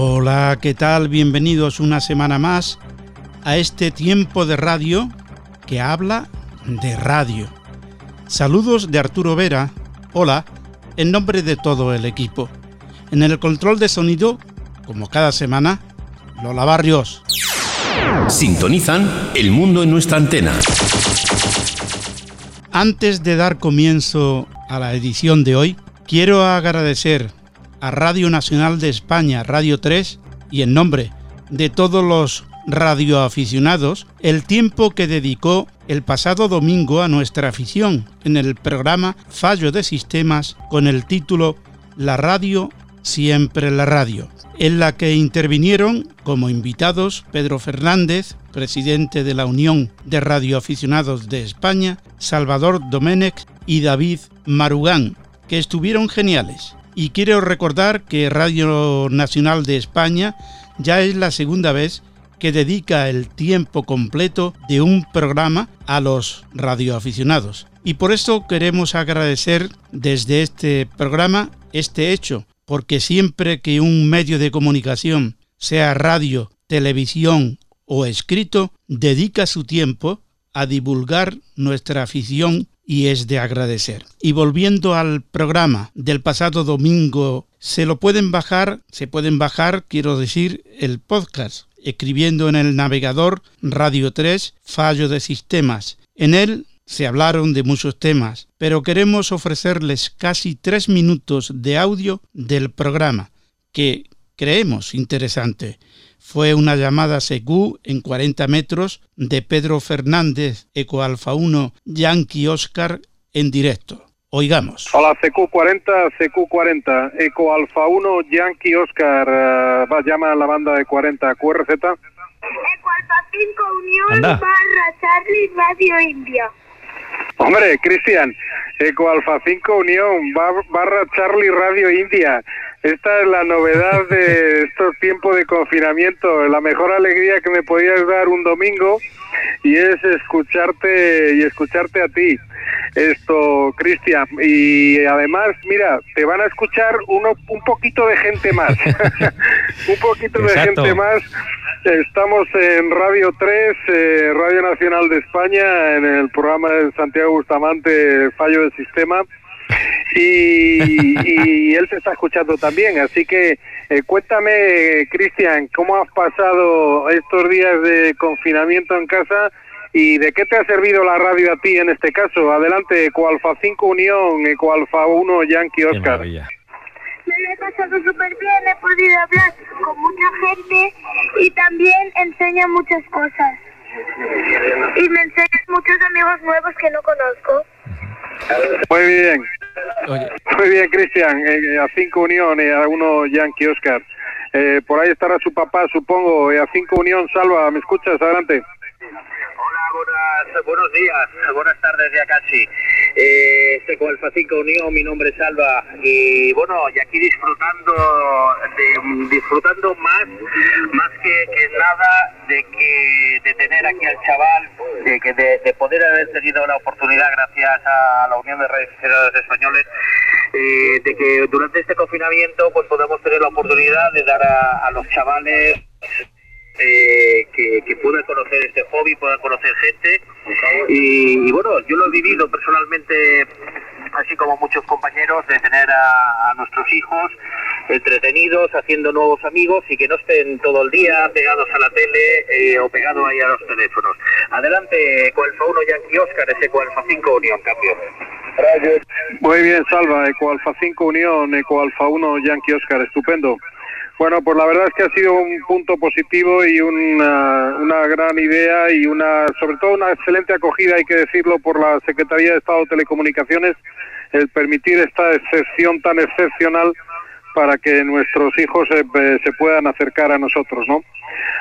Hola, ¿qué tal? Bienvenidos una semana más a este tiempo de radio que habla de radio. Saludos de Arturo Vera. Hola, en nombre de todo el equipo. En el control de sonido, como cada semana, Lola Barrios. Sintonizan El mundo en nuestra antena. Antes de dar comienzo a la edición de hoy, quiero agradecer a Radio Nacional de España, Radio 3, y en nombre de todos los radioaficionados, el tiempo que dedicó el pasado domingo a nuestra afición en el programa Fallo de Sistemas con el título La radio, siempre la radio, en la que intervinieron como invitados Pedro Fernández, presidente de la Unión de Radioaficionados de España, Salvador Domenech y David Marugán, que estuvieron geniales. Y quiero recordar que Radio Nacional de España ya es la segunda vez que dedica el tiempo completo de un programa a los radioaficionados. Y por eso queremos agradecer desde este programa este hecho, porque siempre que un medio de comunicación, sea radio, televisión o escrito, dedica su tiempo a divulgar nuestra afición y es de agradecer. Y volviendo al programa del pasado domingo, se lo pueden bajar, se pueden bajar, quiero decir, el podcast, escribiendo en el navegador Radio 3, fallo de sistemas. En él se hablaron de muchos temas, pero queremos ofrecerles casi tres minutos de audio del programa, que creemos interesante fue una llamada CQ en 40 metros de Pedro Fernández, Eco Alfa 1, Yankee Oscar en directo. Oigamos. Hola, CQ40, CQ40, Eco Alfa 1, Yankee Oscar, uh, va, llama a la banda de 40, QRZ. Eco Alfa 5, Unión barra Charlie Radio India. Hombre, Cristian, Eco Alfa 5, Unión barra Charlie Radio India. Esta es la novedad de estos tiempos de confinamiento, la mejor alegría que me podías dar un domingo y es escucharte y escucharte a ti. Esto, Cristian, y además, mira, te van a escuchar uno un poquito de gente más. un poquito de gente más. Estamos en Radio 3, eh, Radio Nacional de España, en el programa de Santiago Bustamante, Fallo del Sistema y, él te está escuchando también. Así que eh, cuéntame, Cristian, ¿cómo has pasado estos días de confinamiento en casa y de qué te ha servido la radio a ti en este caso? Adelante, Ecoalfa 5 Unión, Ecoalfa 1 Yankee Oscar. Me lo he pasado súper bien, he podido hablar con mucha gente y también enseña muchas cosas. Y me enseñas muchos amigos nuevos que no conozco. Muy bien. Muy bien, Cristian. Eh, a cinco uniones, a uno Yankee Oscar. Eh, por ahí estará su papá, supongo. Eh, a cinco unión, Salva, ¿me escuchas? Adelante. Hola, buenos días, buenas tardes ya casi. Eh, con Alfa 5 Unión, mi nombre es Salva y bueno, y aquí disfrutando de, disfrutando más más que, nada de que de tener aquí al chaval, de, que de, poder haber tenido la oportunidad gracias a la Unión de Redes Españoles eh, de que durante este confinamiento pues podamos tener la oportunidad de dar a los chavales eh, que, que, pueda conocer este hobby, pueda conocer gente. Y, bueno, yo lo he vivido personalmente, así como muchos compañeros, de tener a, nuestros hijos entretenidos, haciendo nuevos amigos y que no estén todo el día pegados a la tele eh, o pegados ahí a los teléfonos. Adelante, Coalfa 1 Yankee Oscar, ese Coalfa 5 Unión, cambio. Muy bien, Salva, Ecoalfa 5 Unión, Ecoalfa 1 Yankee Oscar, estupendo. Bueno, pues la verdad es que ha sido un punto positivo y una, una, gran idea y una, sobre todo una excelente acogida, hay que decirlo, por la Secretaría de Estado de Telecomunicaciones, el permitir esta excepción tan excepcional para que nuestros hijos se, se puedan acercar a nosotros, ¿no?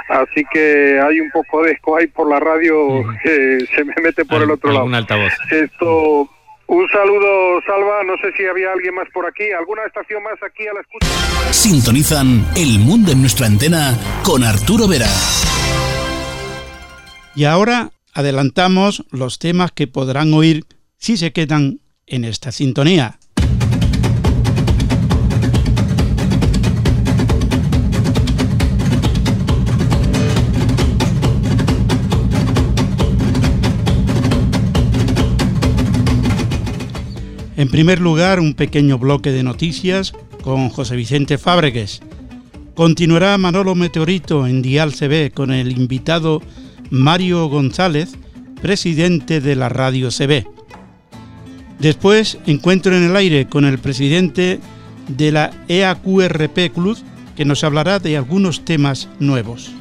Así que hay un poco de eco ahí por la radio que se me mete por el otro lado. Un altavoz. Esto, un saludo, Salva. No sé si había alguien más por aquí. ¿Alguna estación más aquí a la escucha? Sintonizan El Mundo en nuestra antena con Arturo Vera. Y ahora adelantamos los temas que podrán oír si se quedan en esta sintonía. En primer lugar, un pequeño bloque de noticias con José Vicente Fábregues. Continuará Manolo Meteorito en Dial CB con el invitado Mario González, presidente de la Radio CB. Después, encuentro en el aire con el presidente de la EAQRP Club, que nos hablará de algunos temas nuevos.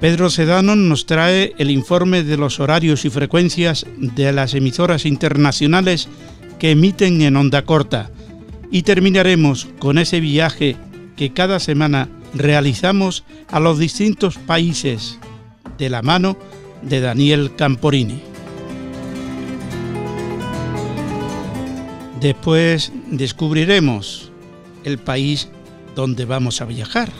Pedro Sedano nos trae el informe de los horarios y frecuencias de las emisoras internacionales que emiten en onda corta. Y terminaremos con ese viaje que cada semana realizamos a los distintos países de la mano de Daniel Camporini. Después descubriremos el país donde vamos a viajar.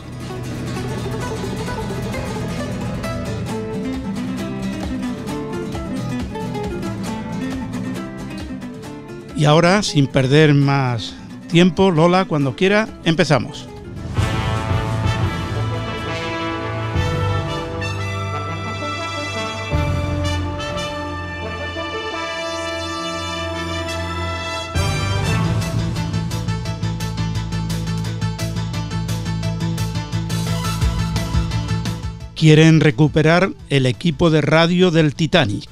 Y ahora, sin perder más tiempo, Lola, cuando quiera, empezamos. Quieren recuperar el equipo de radio del Titanic,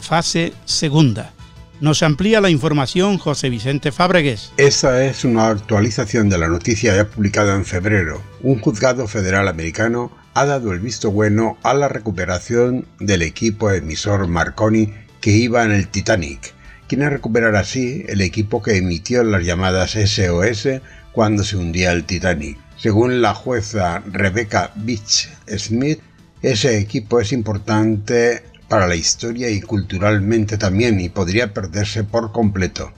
fase segunda. Nos amplía la información José Vicente Fábregues. Esta es una actualización de la noticia ya publicada en febrero. Un juzgado federal americano ha dado el visto bueno a la recuperación del equipo emisor Marconi que iba en el Titanic. Quiere recuperar así el equipo que emitió las llamadas SOS cuando se hundía el Titanic. Según la jueza Rebecca Beach Smith, ese equipo es importante para la historia y culturalmente también y podría perderse por completo.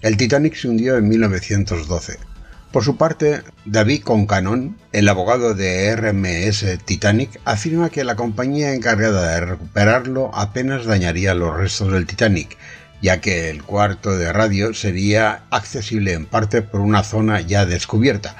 El Titanic se hundió en 1912. Por su parte, David Concanon, el abogado de RMS Titanic, afirma que la compañía encargada de recuperarlo apenas dañaría los restos del Titanic, ya que el cuarto de radio sería accesible en parte por una zona ya descubierta.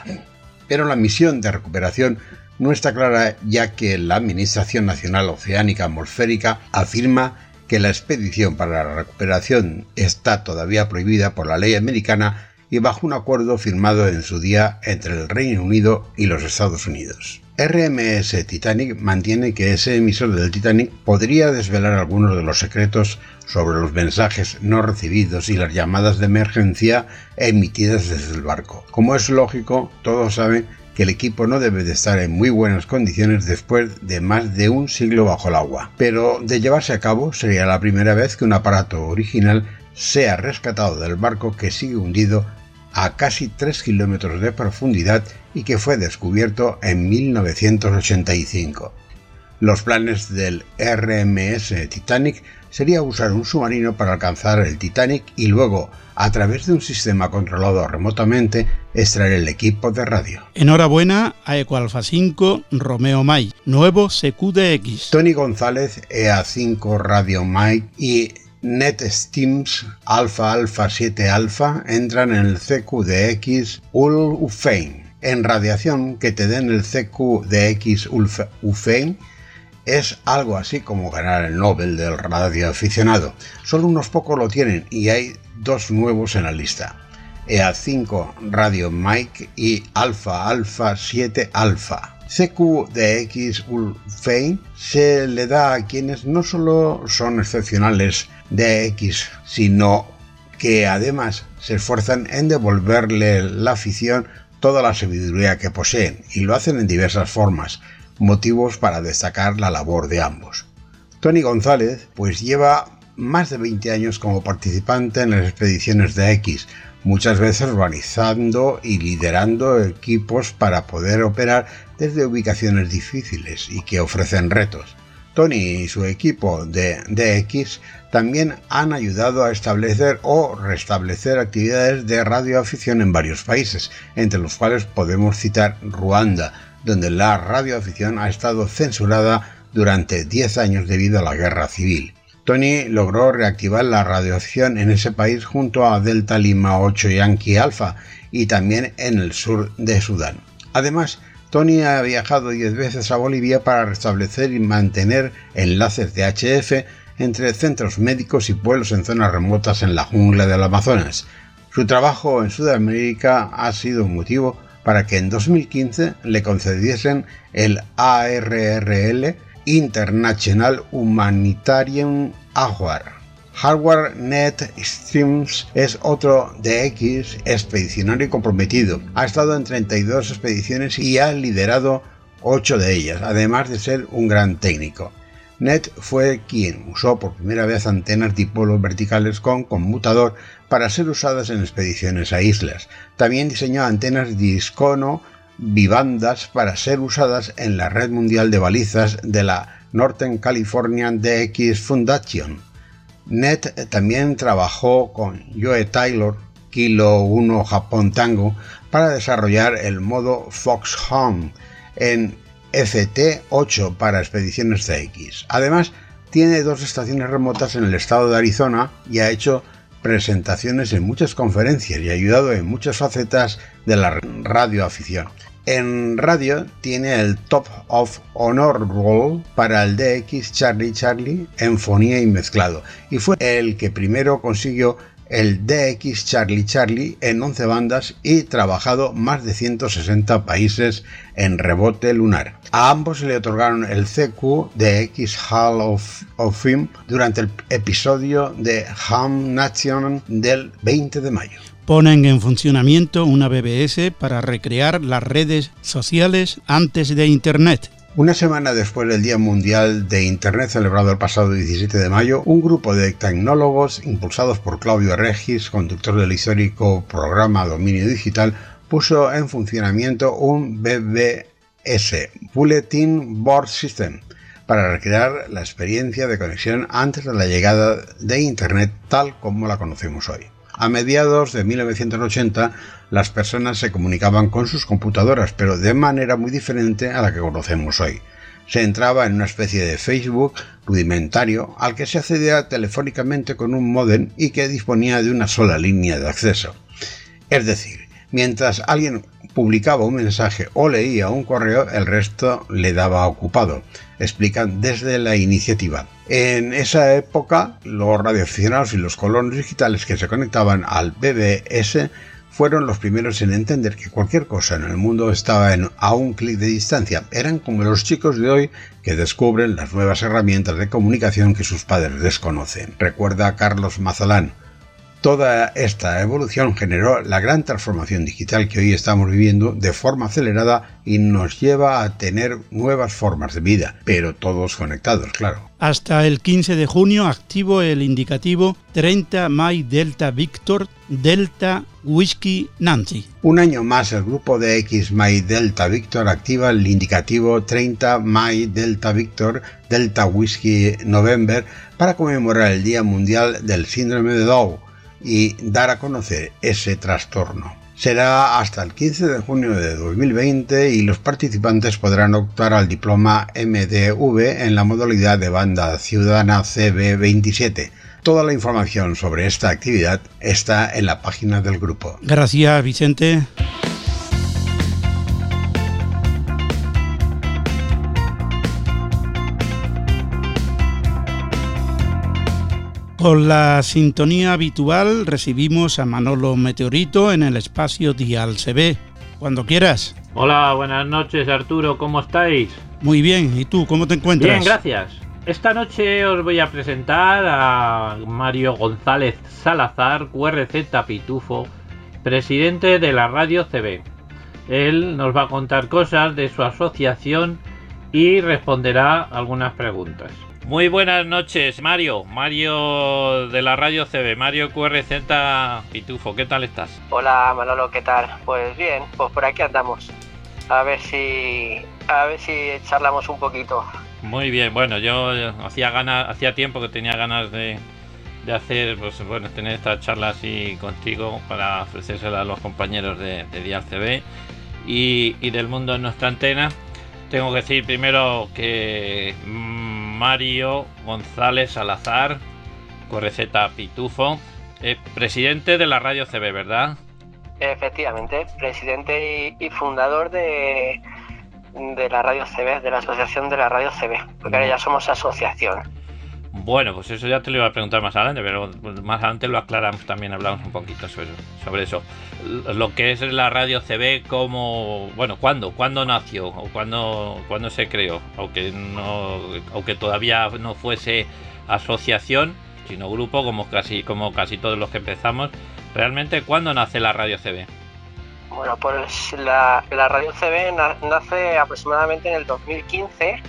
Pero la misión de recuperación no está clara ya que la Administración Nacional Oceánica Atmosférica afirma que la expedición para la recuperación está todavía prohibida por la ley americana y bajo un acuerdo firmado en su día entre el Reino Unido y los Estados Unidos. RMS Titanic mantiene que ese emisor del Titanic podría desvelar algunos de los secretos sobre los mensajes no recibidos y las llamadas de emergencia emitidas desde el barco. Como es lógico, todos saben que el equipo no debe de estar en muy buenas condiciones después de más de un siglo bajo el agua. Pero de llevarse a cabo sería la primera vez que un aparato original sea rescatado del barco que sigue hundido a casi 3 kilómetros de profundidad y que fue descubierto en 1985. Los planes del RMS Titanic sería usar un submarino para alcanzar el Titanic y luego, a través de un sistema controlado remotamente, extraer el equipo de radio. Enhorabuena a Ecoalfa 5 Romeo Mai, nuevo CQDX. Tony González, EA5 Radio Mike y NetSteams Alpha Alpha 7 Alpha entran en el CQDX Ulfein. En radiación que te den el CQDX Ulfein es algo así como ganar el Nobel del radio aficionado. Solo unos pocos lo tienen y hay dos nuevos en la lista. EA5 Radio Mike y Alpha Alpha 7 Alpha. CQDX Ulfein se le da a quienes no solo son excepcionales de X, sino que además se esfuerzan en devolverle la afición toda la sabiduría que poseen y lo hacen en diversas formas, motivos para destacar la labor de ambos. Tony González pues lleva más de 20 años como participante en las expediciones de X, muchas veces organizando y liderando equipos para poder operar desde ubicaciones difíciles y que ofrecen retos. Tony y su equipo de DX también han ayudado a establecer o restablecer actividades de radioafición en varios países, entre los cuales podemos citar Ruanda, donde la radioafición ha estado censurada durante 10 años debido a la guerra civil. Tony logró reactivar la radioafición en ese país junto a Delta Lima 8 Yankee Alpha y también en el sur de Sudán. Además, Tony ha viajado 10 veces a Bolivia para restablecer y mantener enlaces de HF entre centros médicos y pueblos en zonas remotas en la jungla del Amazonas. Su trabajo en Sudamérica ha sido un motivo para que en 2015 le concediesen el ARRL International Humanitarian Award. Hardware Net Streams es otro DX expedicionario comprometido. Ha estado en 32 expediciones y ha liderado 8 de ellas, además de ser un gran técnico. Net fue quien usó por primera vez antenas dipolos verticales con conmutador para ser usadas en expediciones a islas. También diseñó antenas discono bibandas para ser usadas en la red mundial de balizas de la Northern California DX Foundation. Net también trabajó con Joe Taylor, Kilo 1 Japón Tango, para desarrollar el modo Fox Home en FT8 para expediciones CX. Además, tiene dos estaciones remotas en el estado de Arizona y ha hecho presentaciones en muchas conferencias y ha ayudado en muchas facetas de la radioafición. En radio tiene el Top of Honor Role para el DX Charlie Charlie en fonía y mezclado y fue el que primero consiguió el DX Charlie Charlie en 11 bandas y trabajado más de 160 países en rebote lunar. A ambos se le otorgaron el CQ DX Hall of, Fame durante el episodio de Ham Nation del 20 de mayo ponen en funcionamiento una BBS para recrear las redes sociales antes de Internet. Una semana después del Día Mundial de Internet celebrado el pasado 17 de mayo, un grupo de tecnólogos impulsados por Claudio Regis, conductor del histórico programa Dominio Digital, puso en funcionamiento un BBS, Bulletin Board System, para recrear la experiencia de conexión antes de la llegada de Internet tal como la conocemos hoy. A mediados de 1980 las personas se comunicaban con sus computadoras, pero de manera muy diferente a la que conocemos hoy. Se entraba en una especie de Facebook rudimentario al que se accedía telefónicamente con un modem y que disponía de una sola línea de acceso. Es decir, mientras alguien publicaba un mensaje o leía un correo, el resto le daba ocupado, explican desde la iniciativa. En esa época, los radioaficionados y los colonos digitales que se conectaban al BBS fueron los primeros en entender que cualquier cosa en el mundo estaba a un clic de distancia. Eran como los chicos de hoy que descubren las nuevas herramientas de comunicación que sus padres desconocen. Recuerda Carlos Mazalán. Toda esta evolución generó la gran transformación digital que hoy estamos viviendo de forma acelerada y nos lleva a tener nuevas formas de vida, pero todos conectados, claro. Hasta el 15 de junio activo el indicativo 30 My Delta Victor Delta Whiskey Nancy. Un año más el grupo de X My Delta Victor activa el indicativo 30 My Delta Victor Delta Whiskey November para conmemorar el Día Mundial del Síndrome de Dow y dar a conocer ese trastorno. Será hasta el 15 de junio de 2020 y los participantes podrán optar al diploma MDV en la modalidad de banda ciudadana CB27. Toda la información sobre esta actividad está en la página del grupo. Gracias, Vicente. Con la sintonía habitual recibimos a Manolo Meteorito en el espacio Dial CB. Cuando quieras. Hola, buenas noches Arturo, ¿cómo estáis? Muy bien, ¿y tú cómo te encuentras? Bien, gracias. Esta noche os voy a presentar a Mario González Salazar, QRZ Pitufo, presidente de la radio CB. Él nos va a contar cosas de su asociación y responderá algunas preguntas. Muy buenas noches, Mario. Mario de la radio CB, Mario QRZ Pitufo, ¿qué tal estás? Hola Manolo, ¿qué tal? Pues bien, pues por aquí andamos. A ver si a ver si charlamos un poquito. Muy bien, bueno, yo hacía ganas, hacía tiempo que tenía ganas de, de hacer, pues bueno, tener esta charla así contigo para ofrecérsela a los compañeros de, de Dial CB y, y del mundo en nuestra antena. Tengo que decir primero que Mario González Salazar, Correceta Pitufo, presidente de la radio CB, ¿verdad? Efectivamente, presidente y, fundador de, de la radio CB, de la asociación de la radio CB, porque ahora ya somos asociación. Bueno, pues eso ya te lo iba a preguntar más adelante, pero más adelante lo aclaramos también, hablamos un poquito sobre, sobre eso. Lo que es la radio CB, como, bueno, ¿cuándo? ¿Cuándo nació? ¿O cuándo, se creó? Aunque, no, aunque todavía no fuese asociación, sino grupo, como casi, como casi todos los que empezamos. ¿Realmente cuándo nace la radio CB? Bueno, pues la, la radio CB nace aproximadamente en el 2015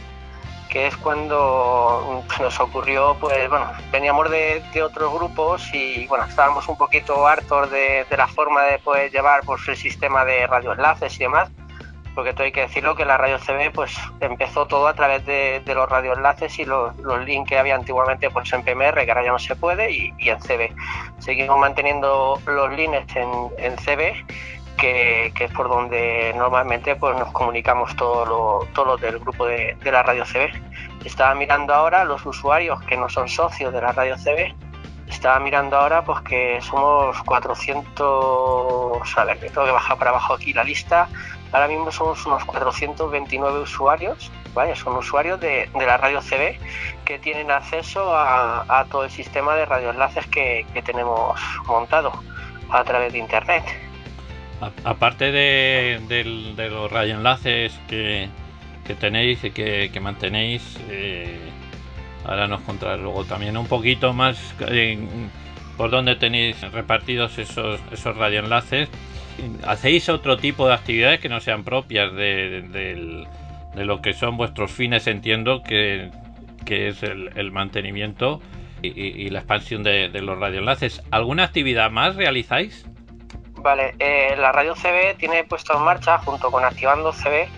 que es cuando nos ocurrió, pues bueno, veníamos de, otros grupos y bueno, estábamos un poquito hartos de, la forma de poder llevar pues, el sistema de radioenlaces y demás, porque todo hay que decirlo que la radio CB pues empezó todo a través de, los radioenlaces y los, links que había antiguamente pues en PMR, que ahora ya no se puede, y, en CB. Seguimos manteniendo los links en, en CB que, es por donde normalmente pues, nos comunicamos todos los del grupo de, la radio CB. Estaba mirando ahora los usuarios que no son socios de la radio CB. Estaba mirando ahora pues que somos 400, a ver, tengo que bajar para abajo aquí la lista. Ahora mismo somos unos 429 usuarios, ¿vale? Son usuarios de, la radio CB que tienen acceso a, todo el sistema de radioenlaces que, que tenemos montado a través de internet aparte de, los radioenlaces que, tenéis y que, mantenéis, eh, ahora nos contarás luego también un poquito más por dónde tenéis repartidos esos, radioenlaces. ¿Hacéis otro tipo de actividades que no sean propias de, lo que son vuestros fines? Entiendo que, es el, mantenimiento y, la expansión de los radioenlaces. ¿Alguna actividad más realizáis? Vale, eh, la radio CB tiene puesto en marcha, junto con Activando CB,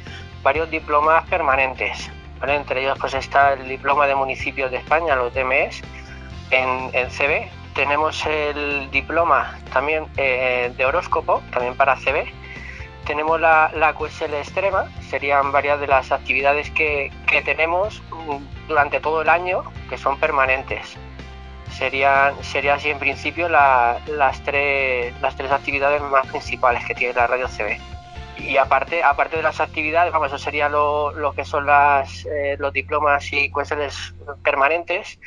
varios diplomas permanentes. Entre ellos pues está el diploma de municipios de España, los DMS, en, en CB. Tenemos el diploma también eh, de horóscopo, también para CB. Tenemos la, la QSL extrema, serían varias de las actividades que, que tenemos mm, durante todo el año, que son permanentes serían, sería así en principio las, tres, las tres actividades más principales que tiene la radio CB. Y aparte, aparte de las actividades, vamos, eso sería lo, que son las, eh, los diplomas y cuestiones permanentes.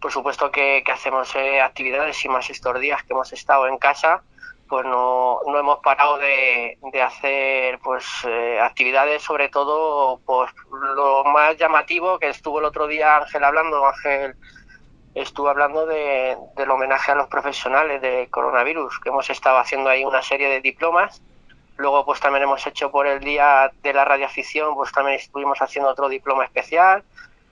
Por supuesto que, hacemos eh, actividades y más estos días que hemos estado en casa, pues no, no hemos parado de, de hacer pues eh, actividades, sobre todo pues lo más llamativo que estuvo el otro día Ángel hablando, Ángel estuve hablando de, del homenaje a los profesionales de coronavirus, que hemos estado haciendo ahí una serie de diplomas. Luego, pues también hemos hecho por el Día de la Radioafición, pues también estuvimos haciendo otro diploma especial.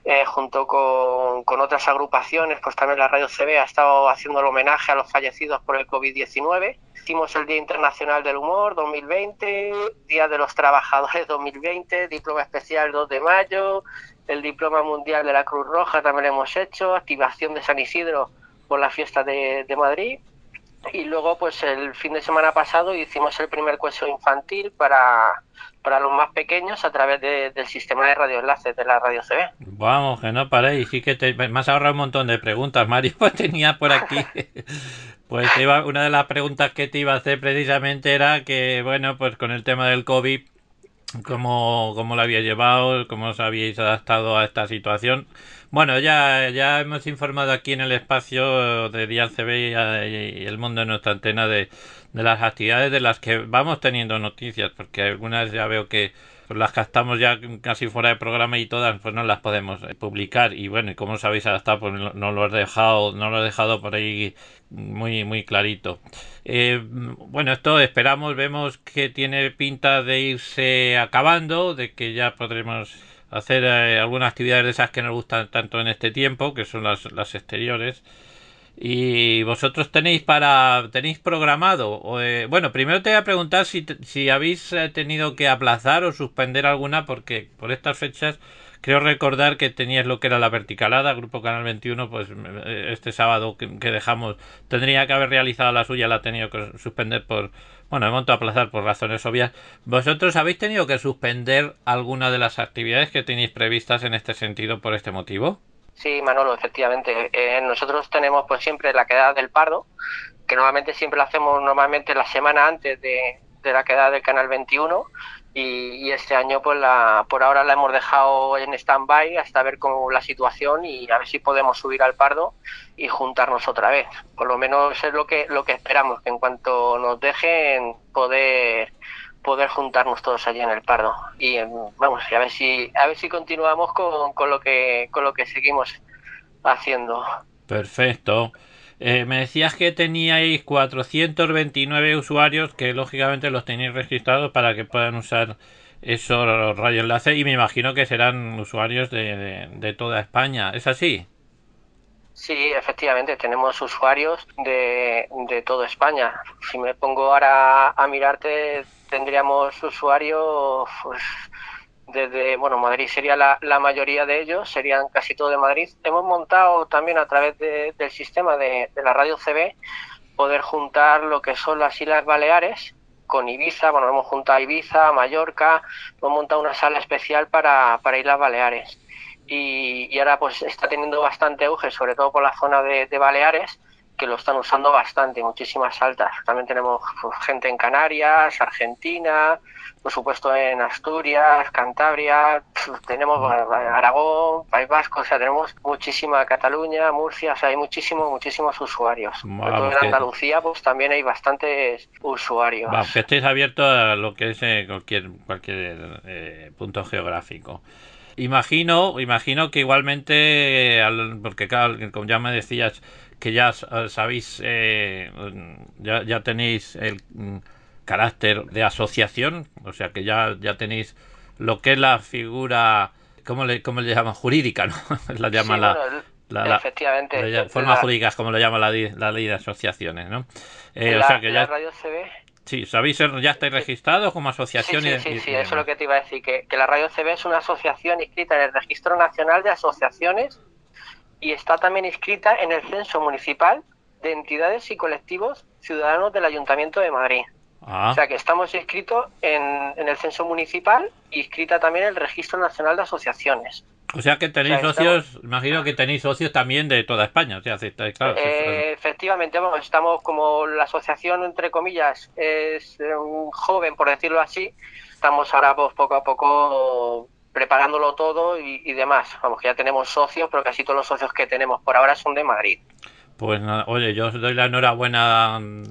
Eh, junto con, con, otras agrupaciones, pues también la Radio CB ha estado haciendo el homenaje a los fallecidos por el COVID-19. Hicimos el Día Internacional del Humor 2020, Día de los Trabajadores 2020, diploma especial 2 de mayo, el diploma mundial de la Cruz Roja también lo hemos hecho, activación de San Isidro por la fiesta de, Madrid. Y luego, pues el fin de semana pasado hicimos el primer curso infantil para, para los más pequeños a través del sistema de radioenlaces de la radio CB. Vamos, que no paréis. Sí que te, me has ahorrado un montón de preguntas, Mario. tenía por aquí. pues iba, una de las preguntas que te iba a hacer precisamente era que, bueno, pues con el tema del COVID cómo, cómo lo había llevado, cómo os habíais adaptado a esta situación. Bueno, ya, ya hemos informado aquí en el espacio de Dial CB y, el mundo de nuestra antena de, de las actividades de las que vamos teniendo noticias, porque algunas ya veo que pues las captamos ya casi fuera de programa y todas pues no las podemos eh, publicar y bueno, y como os habéis adaptado pues no lo he dejado, no lo he dejado por ahí muy muy clarito. Eh, bueno, esto esperamos, vemos que tiene pinta de irse acabando, de que ya podremos hacer eh, algunas actividades de esas que nos gustan tanto en este tiempo, que son las, las exteriores. Y vosotros tenéis para tenéis programado eh, bueno primero te voy a preguntar si, si habéis eh, tenido que aplazar o suspender alguna porque por estas fechas creo recordar que teníais lo que era la verticalada grupo canal 21 pues este sábado que, dejamos tendría que haber realizado la suya la ha tenido que suspender por bueno he montado a aplazar por razones obvias. Vosotros habéis tenido que suspender alguna de las actividades que tenéis previstas en este sentido por este motivo Sí, Manolo, efectivamente. Eh, nosotros tenemos pues siempre la quedada del Pardo, que normalmente siempre lo hacemos normalmente la semana antes de, la quedada del Canal 21 y, este año pues la, por ahora la hemos dejado en stand-by hasta ver cómo la situación y a ver si podemos subir al Pardo y juntarnos otra vez. Por lo menos es lo que, lo que esperamos, que en cuanto nos dejen poder poder juntarnos todos allí en el Pardo. Y vamos a ver si a ver si continuamos con, con lo que con lo que seguimos haciendo. Perfecto. Eh, me decías que teníais 429 usuarios que lógicamente los tenéis registrados para que puedan usar esos radioenlaces y me imagino que serán usuarios de, de, toda España. Es así Sí, efectivamente, tenemos usuarios de, de toda España. Si me pongo ahora a mirarte, tendríamos usuarios pues, desde, bueno, Madrid sería la, la, mayoría de ellos, serían casi todo de Madrid. Hemos montado también a través del sistema de, la radio CB poder juntar lo que son las Islas Baleares con Ibiza, bueno, hemos juntado a Ibiza, Mallorca, hemos montado una sala especial para, para Islas Baleares. Y, y, ahora pues está teniendo bastante auge, sobre todo por la zona de, de Baleares, que lo están usando bastante, muchísimas altas. También tenemos pues, gente en Canarias, Argentina, por supuesto en Asturias, Cantabria, tenemos Aragón, País Vasco, o sea, tenemos muchísima Cataluña, Murcia, o sea, hay muchísimos, muchísimos usuarios. en Andalucía, pues también hay bastantes usuarios. que estéis abiertos a lo que es eh, cualquier, cualquier eh, punto geográfico. Imagino, imagino que igualmente, porque claro, como ya me decías, que ya sabéis, eh, ya, ya, tenéis el mm, carácter de asociación, o sea que ya, ya tenéis lo que es la figura, ¿cómo le, cómo le llaman? Jurídica, ¿no? la llama la, efectivamente. forma jurídica es como lo llama la, la ley de asociaciones, ¿no? Eh, o sea que ya... Radio CB Sí, ¿sabéis? Ya estáis registrados como asociación. Sí, sí, sí, eso es lo que te iba a decir, que, que, la Radio CB es una asociación inscrita en el Registro Nacional de Asociaciones y está también inscrita en el Censo Municipal de Entidades y Colectivos Ciudadanos del Ayuntamiento de Madrid. Ah. O sea que estamos inscritos en, el Censo Municipal y inscrita también en el Registro Nacional de Asociaciones. O sea que tenéis socios, imagino que tenéis socios también de toda España. O sea, claro, eh, efectivamente, estamos como la asociación, entre comillas, es un joven, por decirlo así. Estamos ahora pues, poco a poco preparándolo todo y, demás. Vamos, que ya tenemos socios, pero casi todos los socios que tenemos por ahora son de Madrid. Pues oye, yo os doy la enhorabuena mm,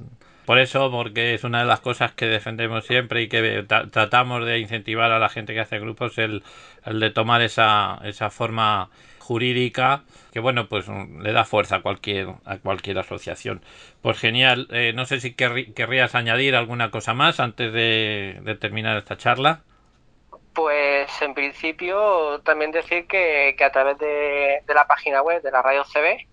por eso, porque es una de las cosas que defendemos siempre y que tratamos de incentivar a la gente que hace grupos, el, el de tomar esa, esa forma jurídica que bueno pues mm, le da fuerza a cualquier a cualquier asociación pues genial eh, no sé si querrías añadir alguna cosa más antes de terminar esta charla pues en principio también decir que, a través de, la página web de la radio CB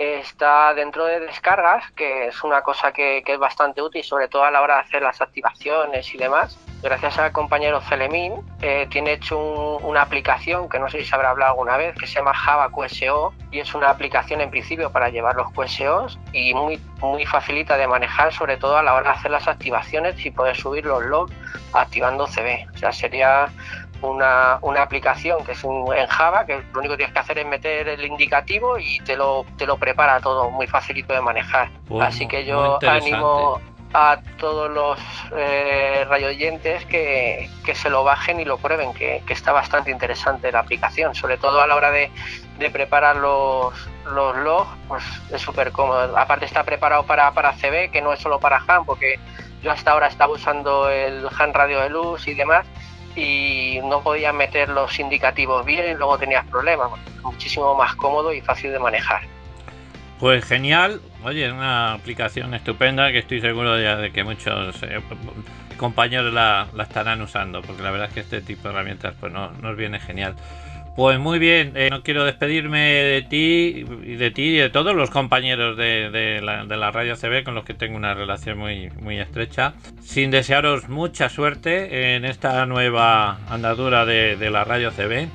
está dentro de descargas, que es una cosa que, es bastante útil, sobre todo a la hora de hacer las activaciones y demás. Gracias al compañero Celemín, eh, tiene hecho una aplicación que no sé si se habrá hablado alguna vez, que se llama Java QSO y es una aplicación en principio para llevar los QSOs y muy, muy facilita de manejar, sobre todo a la hora de hacer las activaciones y poder subir los logs activando CB. O sea, sería una, una, aplicación que es un, en Java, que lo único que tienes que hacer es meter el indicativo y te lo, te lo prepara todo muy facilito de manejar. Así que yo animo a todos los eh, radioyentes que, que, se lo bajen y lo prueben, que, que, está bastante interesante la aplicación, sobre todo a la hora de, de preparar los, los logs, pues es súper cómodo. Aparte está preparado para, para CB, que no es solo para Han, porque yo hasta ahora estaba usando el Han Radio de luz y demás, y no podías meter los indicativos bien y luego tenías problemas. Muchísimo más cómodo y fácil de manejar. Pues genial, oye, es una aplicación estupenda que estoy seguro de, de que muchos, eh, compañeros la, estarán usando, porque la verdad es que este tipo de herramientas pues no, nos viene genial. Pues muy bien, eh, no quiero despedirme de ti y de ti y de todos los compañeros de, la, radio CB con los que tengo una relación muy, muy estrecha, sin desearos mucha suerte en esta nueva andadura de, la radio CB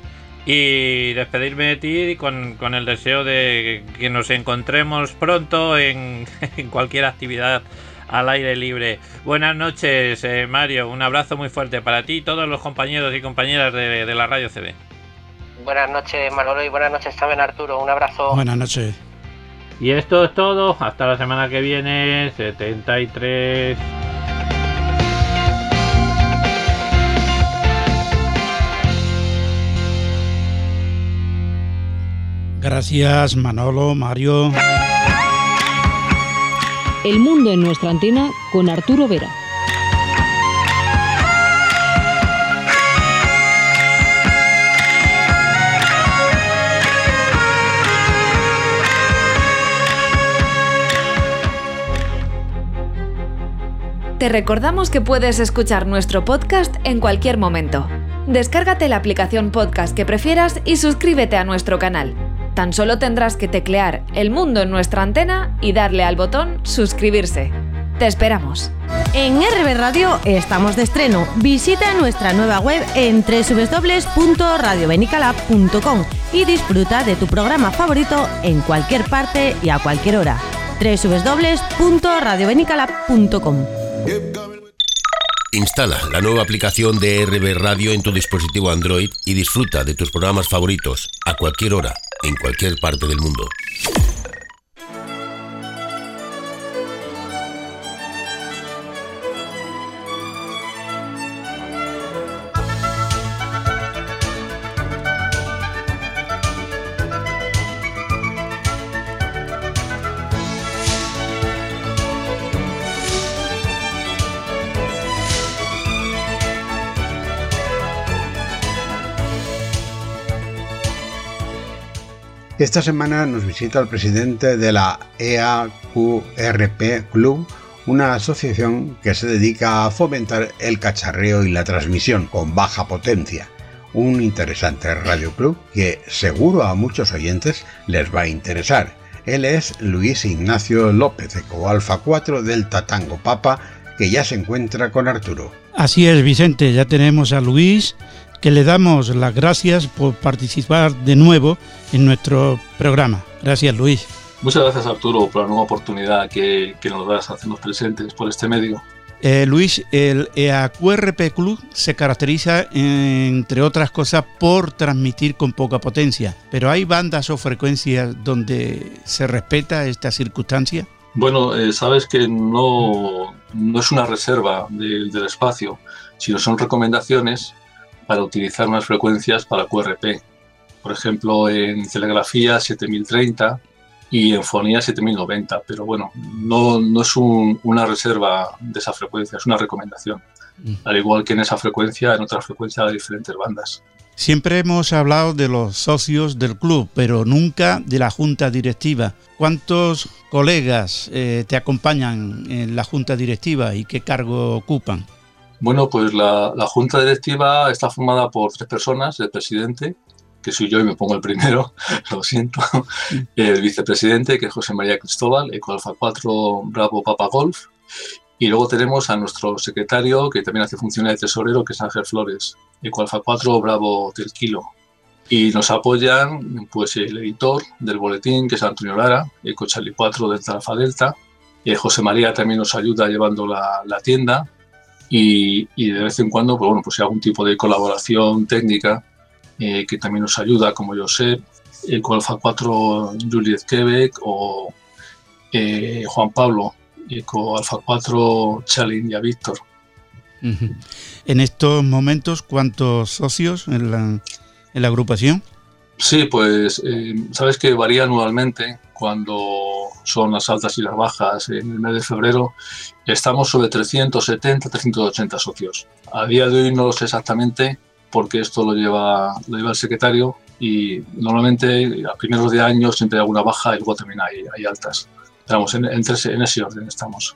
y despedirme de ti con, con, el deseo de que nos encontremos pronto en, cualquier actividad al aire libre. Buenas noches, eh, Mario. Un abrazo muy fuerte para ti y todos los compañeros y compañeras de la radio CB. Buenas noches, Manolo, y buenas noches también, Arturo. Un abrazo. Buenas noches. Y esto es todo. Hasta la semana que viene. 73. Gracias, Manolo, Mario. El mundo en nuestra antena con Arturo Vera. Te recordamos que puedes escuchar nuestro podcast en cualquier momento. Descárgate la aplicación podcast que prefieras y suscríbete a nuestro canal. Tan solo tendrás que teclear El Mundo en nuestra antena y darle al botón Suscribirse. Te esperamos. En RB Radio estamos de estreno. Visita nuestra nueva web en www.radiobenicalab.com y disfruta de tu programa favorito en cualquier parte y a cualquier hora. www.radiobenicalab.com Instala la nueva aplicación de RB Radio en tu dispositivo Android y disfruta de tus programas favoritos a cualquier hora, en cualquier parte del mundo. Esta semana nos visita el presidente de la EAQRP Club, una asociación que se dedica a fomentar el cacharreo y la transmisión con baja potencia. Un interesante radio club que seguro a muchos oyentes les va a interesar. Él es Luis Ignacio López, Alfa 4 del Tatango Papa, que ya se encuentra con Arturo. Así es, Vicente, ya tenemos a Luis que le damos las gracias por participar de nuevo en nuestro programa. Gracias, Luis. Muchas gracias, Arturo, por la nueva oportunidad que, nos das a hacernos presentes por este medio. Eh, Luis, el EAQRP Club se caracteriza, entre otras cosas, por transmitir con poca potencia. ¿Pero hay bandas o frecuencias donde se respeta esta circunstancia? Bueno, eh, sabes que no, no es una reserva del espacio, sino son recomendaciones para utilizar unas frecuencias para QRP. Por ejemplo, en telegrafía 7030 y en fonía 7090. Pero bueno, no, no es una reserva de esa frecuencia, es una recomendación. Mm. Al igual que en esa frecuencia, en otra frecuencia de diferentes bandas. Siempre hemos hablado de los socios del club, pero nunca de la junta directiva. ¿Cuántos colegas eh, te acompañan en la junta directiva y qué cargo ocupan? Bueno, pues la, junta directiva está formada por tres personas, el presidente, que soy yo y me pongo el primero, lo siento, el vicepresidente, que es José María Cristóbal, Eco Alfa 4 Bravo Papa Golf, y luego tenemos a nuestro secretario, que también hace función de tesorero, que es Ángel Flores, Eco Alfa 4 Bravo del Kilo. Y nos apoyan pues, el editor del boletín, que es Antonio Lara, Eco Charlie 4 Delta Alfa Delta, y José María también nos ayuda llevando la, la tienda, y, de vez en cuando, pues bueno, pues algún tipo de colaboración técnica eh, que también nos ayuda, como yo sé, eh, con Alfa 4 Juliet Quebec o eh, Juan Pablo, y con Alfa 4 Chalin y a Víctor. En estos momentos, ¿cuántos socios en la, en la agrupación? Sí, pues sabes que varía anualmente cuando son las altas y las bajas en el mes de febrero, estamos sobre 370, 380 socios. A día de hoy no lo sé exactamente porque esto lo lleva, lo lleva el secretario y normalmente a primeros de año siempre hay alguna baja y luego también hay, hay altas. Estamos en, en, ese orden estamos.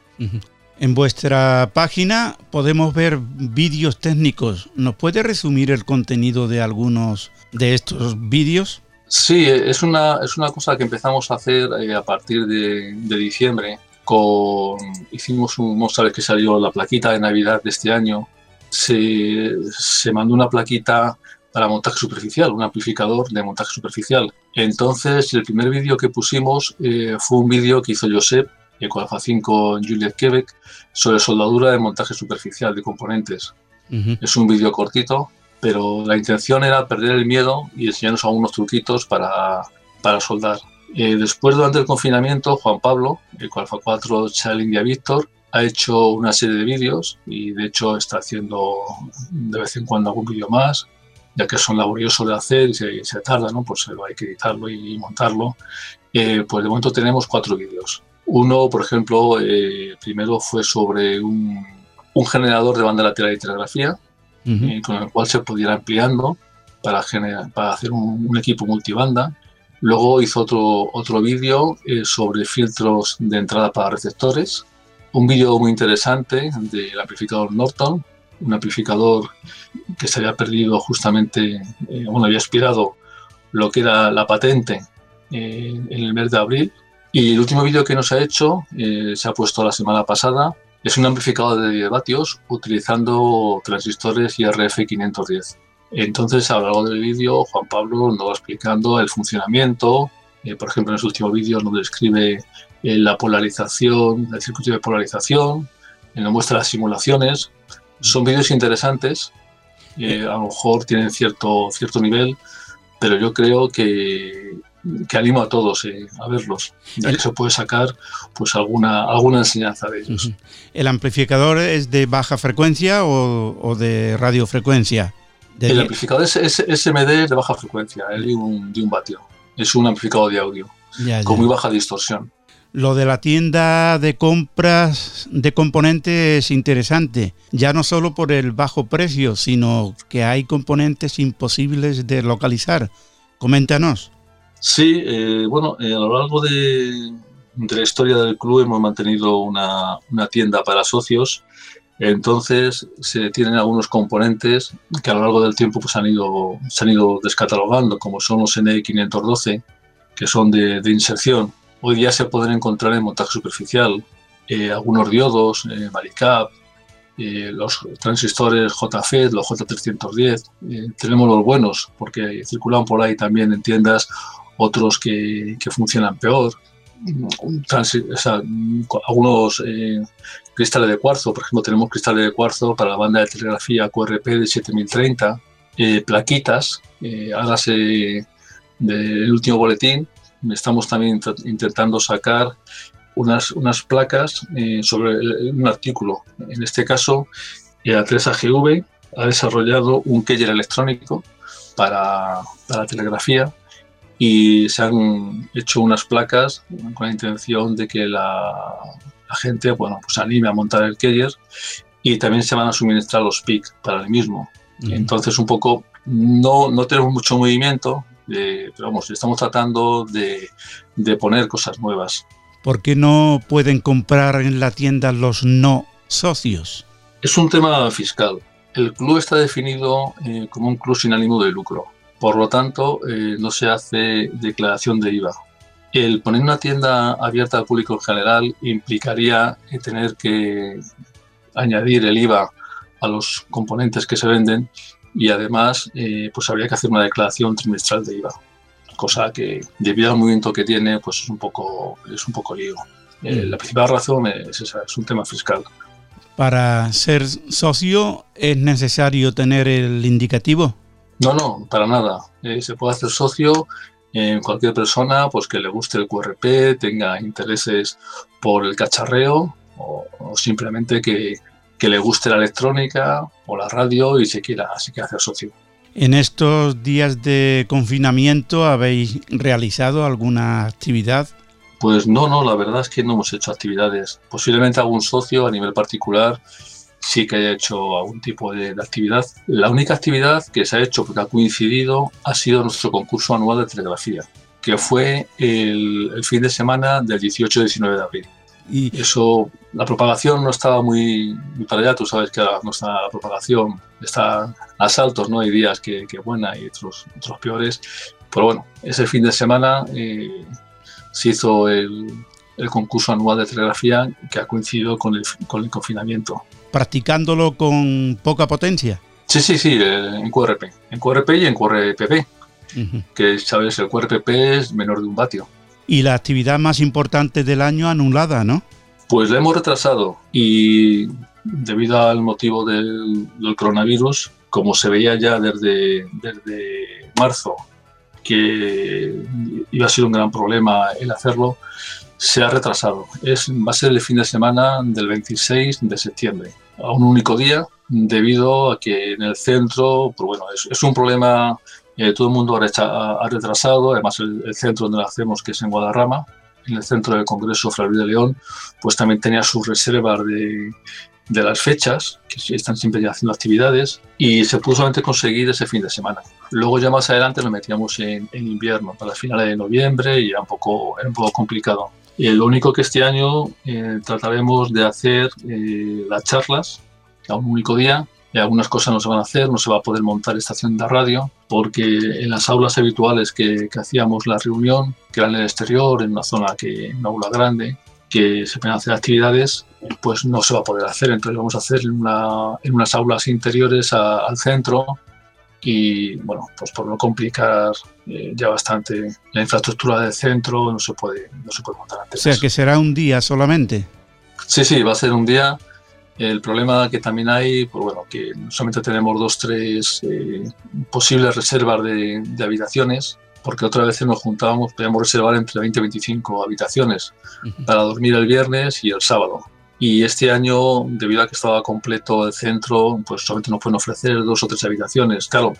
En vuestra página podemos ver vídeos técnicos. ¿Nos puede resumir el contenido de algunos de estos vídeos? Sí, es una, es una cosa que empezamos a hacer eh, a partir de, diciembre. Con, hicimos un, no que salió la plaquita de Navidad de este año. Se, se mandó una plaquita para montaje superficial, un amplificador de montaje superficial. Entonces, el primer vídeo que pusimos eh, fue un vídeo que hizo Josep con Alpha 5 Juliet Quebec sobre soldadura de montaje superficial de componentes. Es un vídeo cortito, pero la intención era perder el miedo y enseñarnos algunos truquitos para, para soldar. Eh, después, durante el confinamiento, Juan Pablo, el Alpha 4 Child India Victor, ha hecho una serie de vídeos y de hecho está haciendo de vez en cuando algún vídeo más, ya que son laboriosos de hacer y se, se tarda, ¿no? pues hay que editarlo y montarlo. Eh, pues de momento tenemos cuatro vídeos. Uno, por ejemplo, eh, primero fue sobre un, generador de banda lateral de telegrafía, eh, con el cual se pudiera ampliando para, para hacer un, equipo multibanda. Luego hizo otro, otro vídeo eh, sobre filtros de entrada para receptores. Un vídeo muy interesante del amplificador Norton, un amplificador que se había perdido justamente, bueno, había expirado lo que era la patente en el mes de abril y el último vídeo que nos ha hecho, eh, se ha puesto la semana pasada, es un amplificador de 10 vatios utilizando transistores IRF 510. Entonces, a lo largo del vídeo, Juan Pablo nos va explicando el funcionamiento. Eh, por ejemplo, en su último vídeo nos describe eh, la polarización, el circuito de polarización, nos muestra las simulaciones. Son vídeos interesantes, a lo mejor tienen cierto, cierto nivel, pero yo creo que que animo a todos eh, a verlos, ya que se puede sacar pues alguna, alguna enseñanza de ellos. ¿El amplificador es de baja frecuencia o, de radiofrecuencia? el amplificador es, SMD de baja frecuencia, es de un, de un vatio. Es un amplificador de audio con muy baja distorsión. Lo de la tienda de compras de componentes es interesante, ya no solo por el bajo precio, sino que hay componentes imposibles de localizar. Coméntanos. Sí, eh, bueno, eh, a lo largo de, la historia del club hemos mantenido una, tienda para socios. Entonces se tienen algunos componentes que a lo largo del tiempo pues, han ido, se han ido descatalogando, como son los NE512, que son de, inserción. Hoy día se pueden encontrar en montaje superficial eh, algunos diodos, eh, Maricap, los transistores JFET, los J310. tenemos los buenos, porque circulan por ahí también en tiendas otros que, funcionan peor. algunos eh, cristales de cuarzo, por ejemplo, tenemos cristales de cuarzo para la banda de telegrafía QRP de 7030, eh, plaquitas, eh, del último boletín, estamos también intentando sacar unas, unas placas eh, sobre un artículo. En este caso, la 3AGV ha desarrollado un keyer electrónico para, para telegrafía y se han hecho unas placas con la intención de que la, gente bueno, pues anime a montar el Keyer y también se van a suministrar los PIC para el mismo. Entonces, un poco, no, no tenemos mucho movimiento, pero vamos, estamos tratando de, de poner cosas nuevas. ¿Por qué no pueden comprar en la tienda los no socios? Es un tema fiscal. El club está definido eh, como un club sin ánimo de lucro. Por lo tanto, eh, no se hace declaración de IVA. El poner una tienda abierta al público en general implicaría eh, tener que añadir el IVA a los componentes que se venden y además eh, pues habría que hacer una declaración trimestral de IVA, cosa que debido al movimiento que tiene pues es un poco, es un poco lío. Mm. la principal razón es esa, es un tema fiscal. Para ser socio es necesario tener el indicativo. No, no, para nada. Eh, se puede hacer socio en cualquier persona pues, que le guste el QRP, tenga intereses por el cacharreo o, simplemente que, le guste la electrónica o la radio y se quiera, se quiera hacer socio. En estos días de confinamiento, ¿habéis realizado alguna actividad? Pues no, no, la verdad es que no hemos hecho actividades. Posiblemente algún socio a nivel particular sí que haya hecho algún tipo de, actividad. La única actividad que se ha hecho porque ha coincidido ha sido nuestro concurso anual de telegrafía, que fue el, fin de semana del 18 19 de abril. Y eso, la propagación no estaba muy, para allá, tú sabes que no está la propagación, está a saltos, ¿no? Hay días que, que buena y otros, otros peores. Pero bueno, ese fin de semana eh, se hizo el, el, concurso anual de telegrafía que ha coincidido con el, con el confinamiento. ¿Practicándolo con poca potencia? Sí, sí, sí, eh, en QRP, en QRP y en QRPP, que sabes, el QRPP es menor de un vatio. Y la actividad más importante del año anulada, ¿no? Pues la hemos retrasado y debido al motivo del, del coronavirus, como se veía ya desde, desde marzo que iba a ser un gran problema el hacerlo, se ha retrasado. Es, va a ser el fin de semana del 26 de septiembre, a un único día, debido a que en el centro, pues bueno, es, es un problema eh, todo el mundo ha, retrasado, además el, el, centro donde lo hacemos, que es en Guadarrama, en el centro del Congreso Fray de León, pues también tenía sus reservas de, de las fechas, que están siempre haciendo actividades, y se pudo solamente conseguir ese fin de semana. Luego ya más adelante nos metíamos en, en invierno, para finales de noviembre, y era un poco, era un poco complicado. Y lo único que este año eh, trataremos de hacer eh, las charlas a un único día, y algunas cosas no se van a hacer, no se va a poder montar estación de radio, porque en las aulas habituales que, que hacíamos la reunión, que era en el exterior, en una zona que, una aula grande, que se pueden hacer actividades, pues no se va a poder hacer. Entonces vamos a hacer en, una, en unas aulas interiores al centro y bueno, pues por no complicar eh, ya bastante la infraestructura del centro, no se puede, no se puede montar antes. O sea, que será un día solamente. Sí, sí, va a ser un día. El problema que también hay, pues bueno, que solamente tenemos dos, tres eh, posibles reservas de, de, habitaciones, porque otras veces nos juntábamos, podíamos reservar entre 20 y 25 habitaciones uh -huh. para dormir el viernes y el sábado. Y este año, debido a que estaba completo el centro, pues solamente nos pueden ofrecer dos o tres habitaciones. Claro,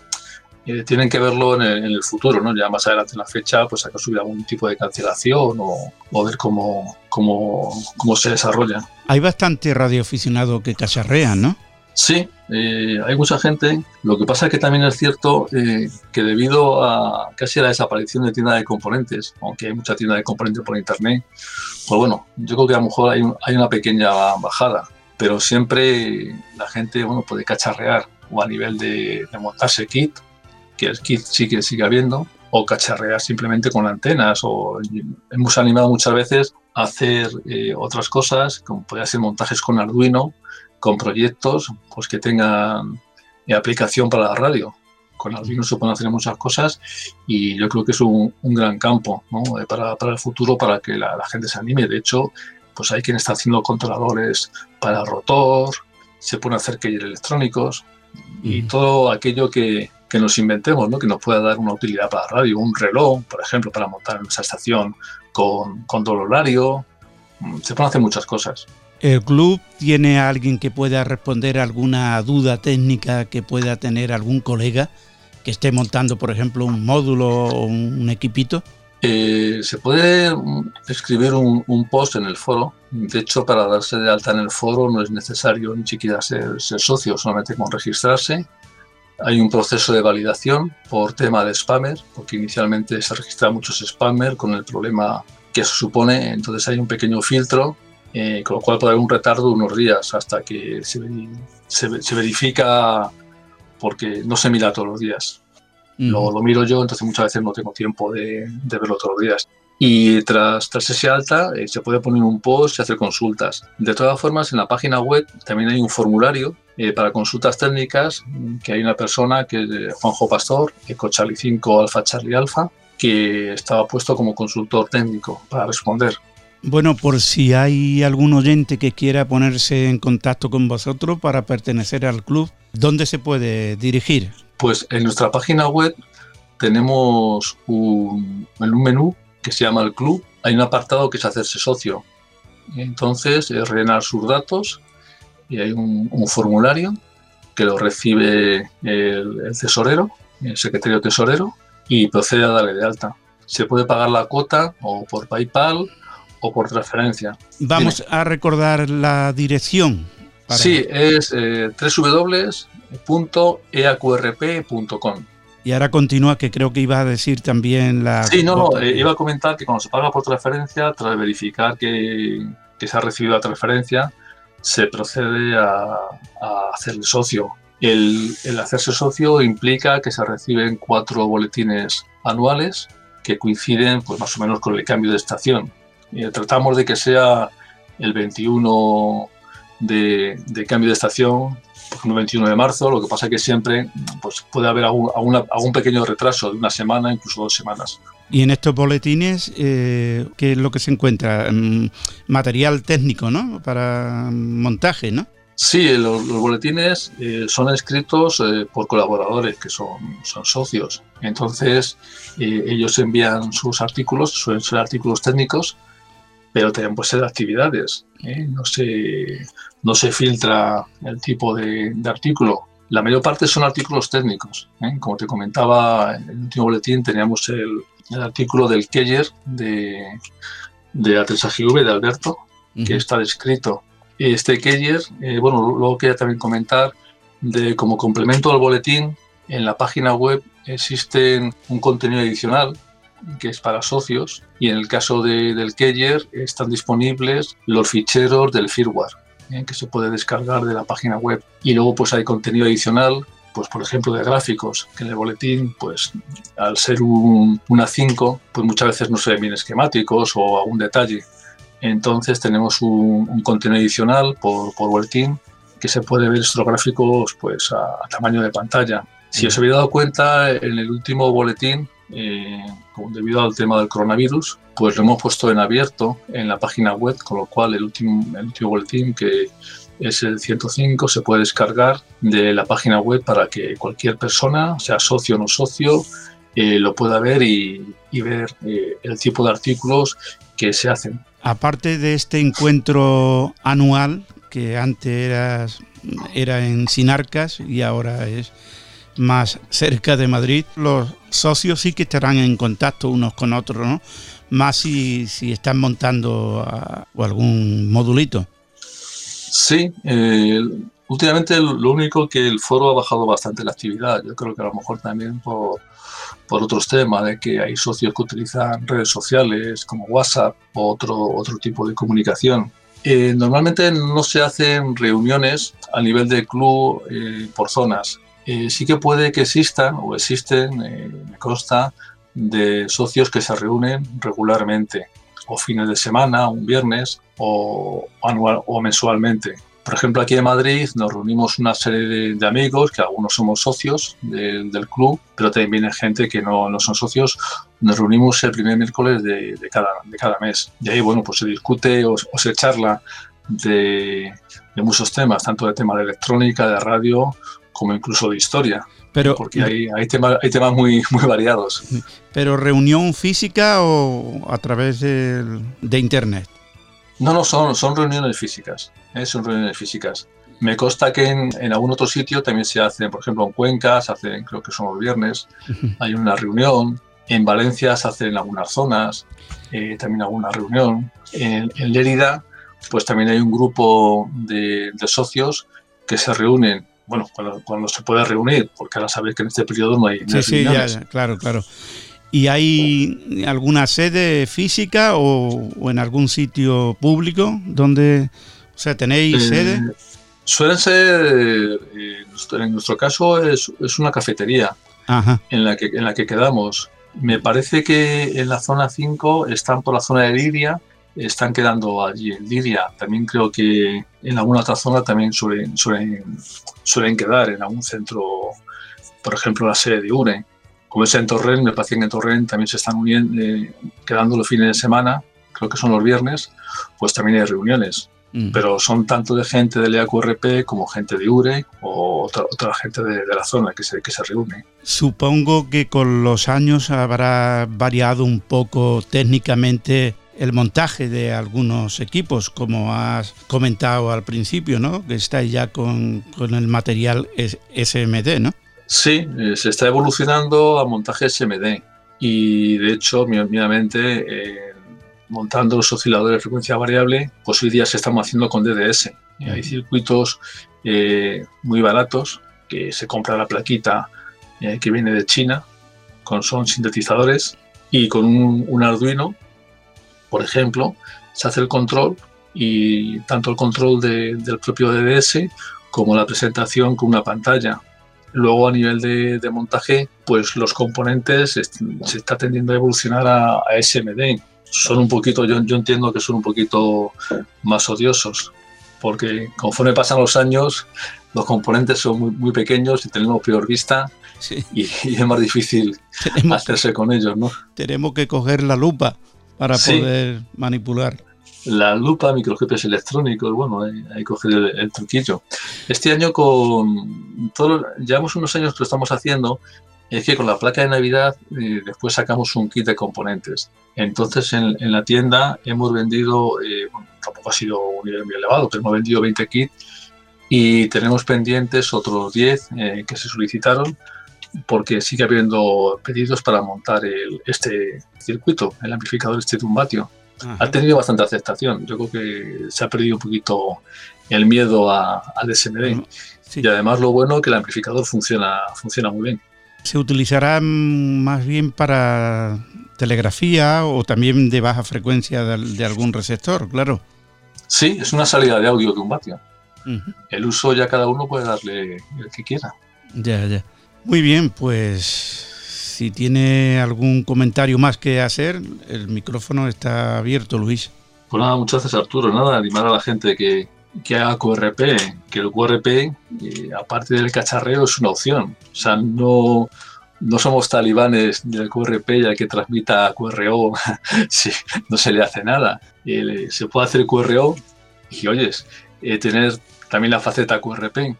eh, tienen que verlo en el, en el, futuro, ¿no? Ya más adelante en la fecha, pues que subir algún tipo de cancelación o, o ver cómo, cómo, cómo se desarrolla. Hay bastante radioaficionado que cacharrean, ¿no? Sí, eh, hay mucha gente. Lo que pasa es que también es cierto eh, que debido a casi a la desaparición de tiendas de componentes, aunque hay mucha tienda de componentes por internet, pues bueno, yo creo que a lo mejor hay, un, hay una pequeña bajada, pero siempre la gente bueno, puede cacharrear o a nivel de, de montarse kit, que el kit sí que sigue habiendo, o cacharrear simplemente con antenas. O hemos animado muchas veces a hacer eh, otras cosas, como podría ser montajes con Arduino, con proyectos pues, que tengan eh, aplicación para la radio. Con Arduino se pueden hacer muchas cosas y yo creo que es un, un gran campo ¿no? Eh, para, para, el futuro para que la, la, gente se anime. De hecho, pues hay quien está haciendo controladores para rotor, se pueden hacer keyers electrónicos y todo aquello que, que nos inventemos, ¿no? que nos pueda dar una utilidad para la radio, un reloj, por ejemplo, para montar en nuestra estación con control horario. Mm, se pueden hacer muchas cosas. ¿El club tiene alguien que pueda responder alguna duda técnica que pueda tener algún colega que esté montando, por ejemplo, un módulo o un equipito? Eh, se puede escribir un, post en el foro. De hecho, para darse de alta en el foro no es necesario ni siquiera ser, socio, solamente con registrarse. Hay un proceso de validación por tema de spammer, porque inicialmente se registran muchos spammer con el problema que se supone. Entonces hay un pequeño filtro eh, con lo cual puede haber un retardo de unos días hasta que se, se, se, verifica porque no se mira todos los días. Lo, lo, miro yo, entonces muchas veces no tengo tiempo de, de verlo todos los días. Y tras, tras ese alta eh, se puede poner un post y hacer consultas. De todas formas, en la página web también hay un formulario eh, para consultas técnicas, que hay una persona que es Juanjo Pastor, Eco Charlie 5 Alfa Charlie Alfa, que estaba puesto como consultor técnico para responder. Bueno, por si hay algún oyente que quiera ponerse en contacto con vosotros para pertenecer al club, ¿dónde se puede dirigir? Pues en nuestra página web tenemos un, en un menú que se llama el club, hay un apartado que es hacerse socio. Entonces es rellenar sus datos y hay un, formulario que lo recibe el, el tesorero, el secretario tesorero, y procede a darle de alta. Se puede pagar la cuota o por PayPal o por transferencia. Vamos Dime. a recordar la dirección. Para... Sí, es eh, www.eaqrp.com. Y ahora continúa, que creo que iba a decir también la... Sí, no, no, eh, iba a comentar que cuando se paga por transferencia, tras verificar que, que se ha recibido la transferencia, se procede a, hacerle socio. El, hacerse socio implica que se reciben cuatro boletines anuales que coinciden pues, más o menos con el cambio de estación. Tratamos de que sea el 21 de, de cambio de estación el 21 de marzo, lo que pasa es que siempre pues, puede haber algún, algún, pequeño retraso de una semana, incluso dos semanas. Y en estos boletines, eh, ¿qué es lo que se encuentra? Mm, material técnico, ¿no? Para montaje, ¿no? Sí, los, boletines eh, son escritos eh, por colaboradores que son, son socios. Entonces, ellos envían sus artículos, suelen ser artículos técnicos, pero también puede ser actividades. No sé no se filtra el tipo de, artículo. La mayor parte son artículos técnicos. ¿eh? Como te comentaba en el último boletín, teníamos el, artículo del Keller de, de ATSAGV de Alberto, que está descrito. Este Keller, eh, bueno, luego quería también comentar de como complemento al boletín, en la página web existe un contenido adicional que es para socios y en el caso de, del Keller están disponibles los ficheros del firmware ¿eh? que se puede descargar de la página web. Y luego pues hay contenido adicional, pues por ejemplo de gráficos, que en el boletín, pues al ser un, una 5, pues muchas veces no se ven bien esquemáticos o algún detalle. Entonces tenemos un, contenido adicional por, por, boletín que se puede ver estos gráficos pues a, tamaño de pantalla. Si os habéis dado cuenta, en el último boletín, eh, debido al tema del coronavirus, pues lo hemos puesto en abierto en la página web, con lo cual el último, el último boletín que es el 105 se puede descargar de la página web para que cualquier persona, sea socio o no socio, eh, lo pueda ver y, ver eh, el tipo de artículos que se hacen. Aparte de este encuentro anual, que antes era, era en Sinarcas y ahora es más cerca de Madrid, los socios sí que estarán en contacto unos con otros, ¿no? más si, si están montando algún modulito. Sí, eh, últimamente lo único que el foro ha bajado bastante la actividad. Yo creo que a lo mejor también por, por otros temas, de que hay socios que utilizan redes sociales como WhatsApp o otro, otro tipo de comunicación. Eh, normalmente no se hacen reuniones a nivel de club eh, por zonas. Sí que puede que existan o existen, me consta, de socios que se reúnen regularmente, o fines de semana, un viernes, o, anual, o mensualmente. Por ejemplo, aquí en Madrid nos reunimos una serie de, amigos, que algunos somos socios del club, pero también viene gente que no, no, son socios. Nos reunimos el primer miércoles de, de, cada, de cada mes. Y ahí, bueno, pues se discute o, o se charla de, de, muchos temas, tanto de tema de electrónica, de radio, como incluso de historia. Pero, porque hay, hay, temas, hay temas muy, muy variados. ¿Pero reunión física o a través de, de internet? No, no, son, son reuniones físicas. ¿eh? Son reuniones físicas. Me consta que en, en, algún otro sitio también se hacen, por ejemplo, en Cuenca, se hacen, creo que son los viernes, hay una reunión. En Valencia se hacen en algunas zonas, eh, también alguna reunión. En, en, Lérida, pues también hay un grupo de, de socios que se reúnen bueno, cuando, se puede reunir, porque ahora sabéis que en este periodo no hay. sí, sí, ya, claro, claro. ¿Y hay alguna sede física o, en algún sitio público donde, o sea, tenéis eh, sede? Suelen ser, eh, en nuestro caso es, es una cafetería En, la que, en la que quedamos. Me parece que en la zona 5 están por la zona de Lidia están quedando allí en Lidia. También creo que en alguna otra zona también suelen, suelen, suelen quedar en algún centro, por ejemplo, la sede de UNE. Como es en Torrent, me parece que en Torrent también se están uniendo, eh, quedando los fines de semana, creo que son los viernes, pues también hay reuniones. Mm. Pero son tanto de gente del EAQRP como gente de URE o otra, otra gente de, de, la zona que se, que se reúne. Supongo que con los años habrá variado un poco técnicamente el montaje de algunos equipos, como has comentado al principio, ¿no? Que estáis ya con, el material SMD, ¿no? Sí, eh, se está evolucionando a montaje SMD y de hecho, obviamente, eh, montando los osciladores de frecuencia variable, pues hoy día se están haciendo con DDS. hay circuitos eh, muy baratos que se compra la plaquita que viene de China, con son sintetizadores y con un Arduino por ejemplo, se hace el control y tanto el control del propio DDS como la presentación con una pantalla. Luego a nivel de, montaje, pues los componentes se está tendiendo a evolucionar a, SMD. Son un poquito, yo, yo entiendo que son un poquito más odiosos, porque conforme pasan los años, los componentes son muy, muy pequeños y tenemos peor vista y, es más difícil hacerse con ellos, ¿no? Tenemos que coger la lupa para poder manipular. La lupa, microscopios electrónicos, bueno, hay, que coger el, truquillo. Este año con todo, llevamos unos años que lo estamos haciendo, es que con la placa de Navidad eh, después sacamos un kit de componentes. Entonces en, la tienda hemos vendido, eh, tampoco ha sido un nivel muy elevado, pero hemos vendido 20 kits y tenemos pendientes otros 10 eh, que se solicitaron porque sigue habiendo pedidos para montar este circuito, el amplificador este de un vatio. Ha tenido bastante aceptación. Yo creo que se ha perdido un poquito el miedo al SMD. Y además lo bueno es que el amplificador funciona, funciona muy bien. ¿Se utilizará más bien para telegrafía o también de baja frecuencia de, algún receptor, claro? Sí, es una salida de audio de un vatio. El uso ya cada uno puede darle el que quiera. Ya, ya. Muy bien, pues si tiene algún comentario más que hacer, el micrófono está abierto, Luis. Pues nada, muchas gracias Arturo. Nada, animar a la gente que, que haga QRP, que el QRP, eh, aparte del cacharreo, es una opción. O sea, no, no somos talibanes del QRP ya que transmita QRO, sí, no se le hace nada. Eh, se puede hacer QRO y, oyes, eh, tener también la faceta QRP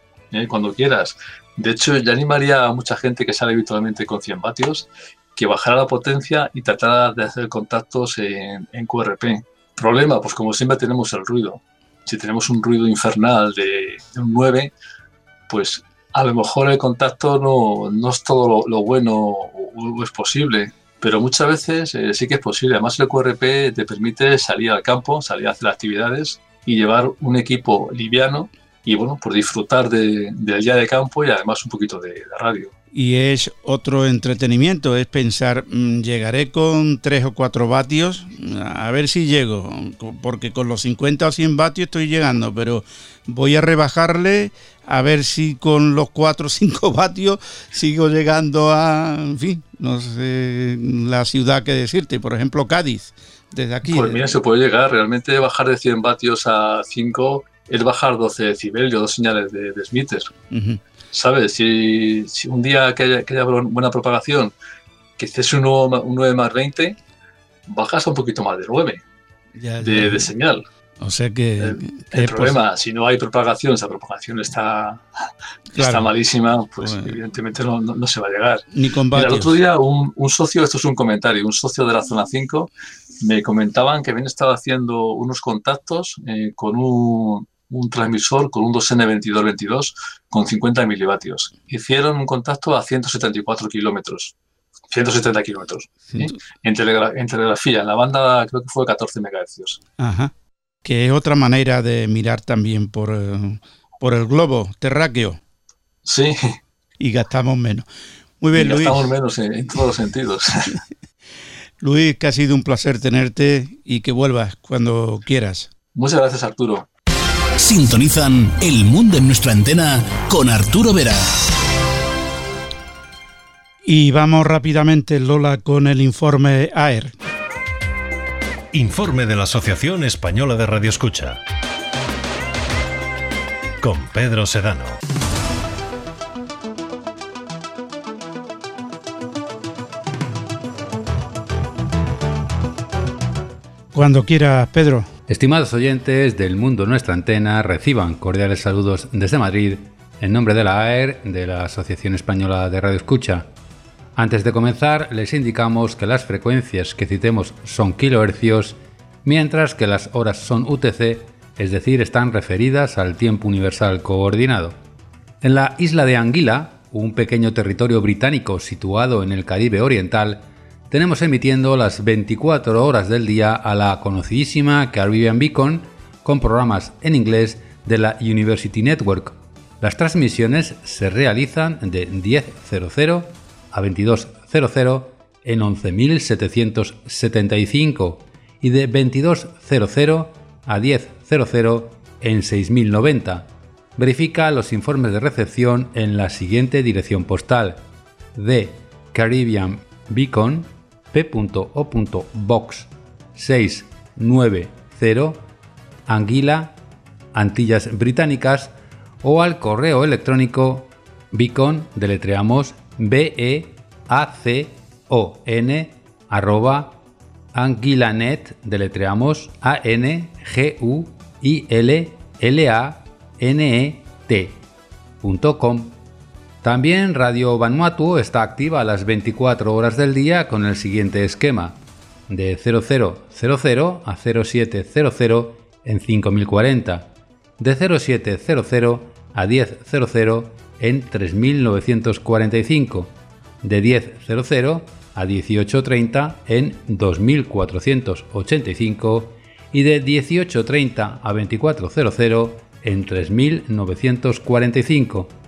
cuando quieras. De hecho, ya animaría a mucha gente que sale habitualmente con 100 vatios que bajara la potencia y tratara de hacer contactos en, QRP. Problema, pues como siempre tenemos el ruido. Si tenemos un ruido infernal de, un 9, pues a lo mejor el contacto no, es todo lo, bueno o, es posible, pero muchas veces eh, sí que es posible. Además, el QRP te permite salir al campo, salir a hacer actividades y llevar un equipo liviano y bueno, por disfrutar de, del día de campo y además un poquito de, radio. Y es otro entretenimiento, es pensar, mm, llegaré con 3 o 4 vatios, a ver si llego, porque con los 50 o 100 vatios estoy llegando, pero voy a rebajarle a ver si con los 4 o 5 vatios sigo llegando a, en fin, no sé, la ciudad que decirte, por ejemplo Cádiz, desde aquí. Pues mira, se puede llegar, realmente bajar de 100 vatios a 5 es bajar 12 decibelios, dos señales de, de ¿Sabes? Si, un día que haya, buena propagación, que estés un, 9, más 20, bajas un poquito más de 9 de, señal. O sea que... El, problema, si no hay propagación, esa propagación está, está malísima, pues, pues evidentemente no, se va a llegar. Ni con el otro día un, socio, esto es un comentario, un socio de la zona 5 me comentaban que habían estado haciendo unos contactos eh, con un, un transmisor con un 2N2222 con 50 milivatios. Hicieron un contacto a 174 kilómetros. 170 kilómetros. En, telegrafía, en la banda creo que fue 14 megahercios. Ajá. Que es otra manera de mirar también por, eh, por el globo terráqueo. Sí. Y gastamos menos. Muy bien, Luis. Gastamos menos en todos los sentidos. Luis, que ha sido un placer tenerte y que vuelvas cuando quieras. Muchas gracias, Arturo. Sintonizan El Mundo en nuestra antena con Arturo Vera. Y vamos rápidamente, Lola, con el informe AER. Informe de la Asociación Española de Radioescucha. Con Pedro Sedano. Cuando quiera, Pedro. Estimados oyentes del mundo nuestra antena, reciban cordiales saludos desde Madrid en nombre de la AER, de la Asociación Española de Radio Escucha. Antes de comenzar, les indicamos que las frecuencias que citemos son kilohercios, mientras que las horas son UTC, es decir, están referidas al tiempo universal coordinado. En la isla de Anguila, un pequeño territorio británico situado en el Caribe Oriental, tenemos emitiendo las 24 horas del día a la conocidísima Caribbean Beacon con programas en inglés de la University Network. Las transmisiones se realizan de 10.00 a 22.00 en 11.775 y de 22.00 a 10.00 en 6090. Verifica los informes de recepción en la siguiente dirección postal: de Caribbean Beacon P.O. Box 690 Anguila, Antillas Británicas o al correo electrónico beacon, deletreamos B-E-A-C-O-N, arroba anguilanet, deletreamos A-N-G-U-I-L-L-A-N-E-T.com. También Radio Vanuatu está activa a las 24 horas del día con el siguiente esquema: de 0000 a 0700 en 5040, de 0700 a 1000 en 3945, de 1000 a 1830 en 2485 y de 1830 a 2400 en 3945.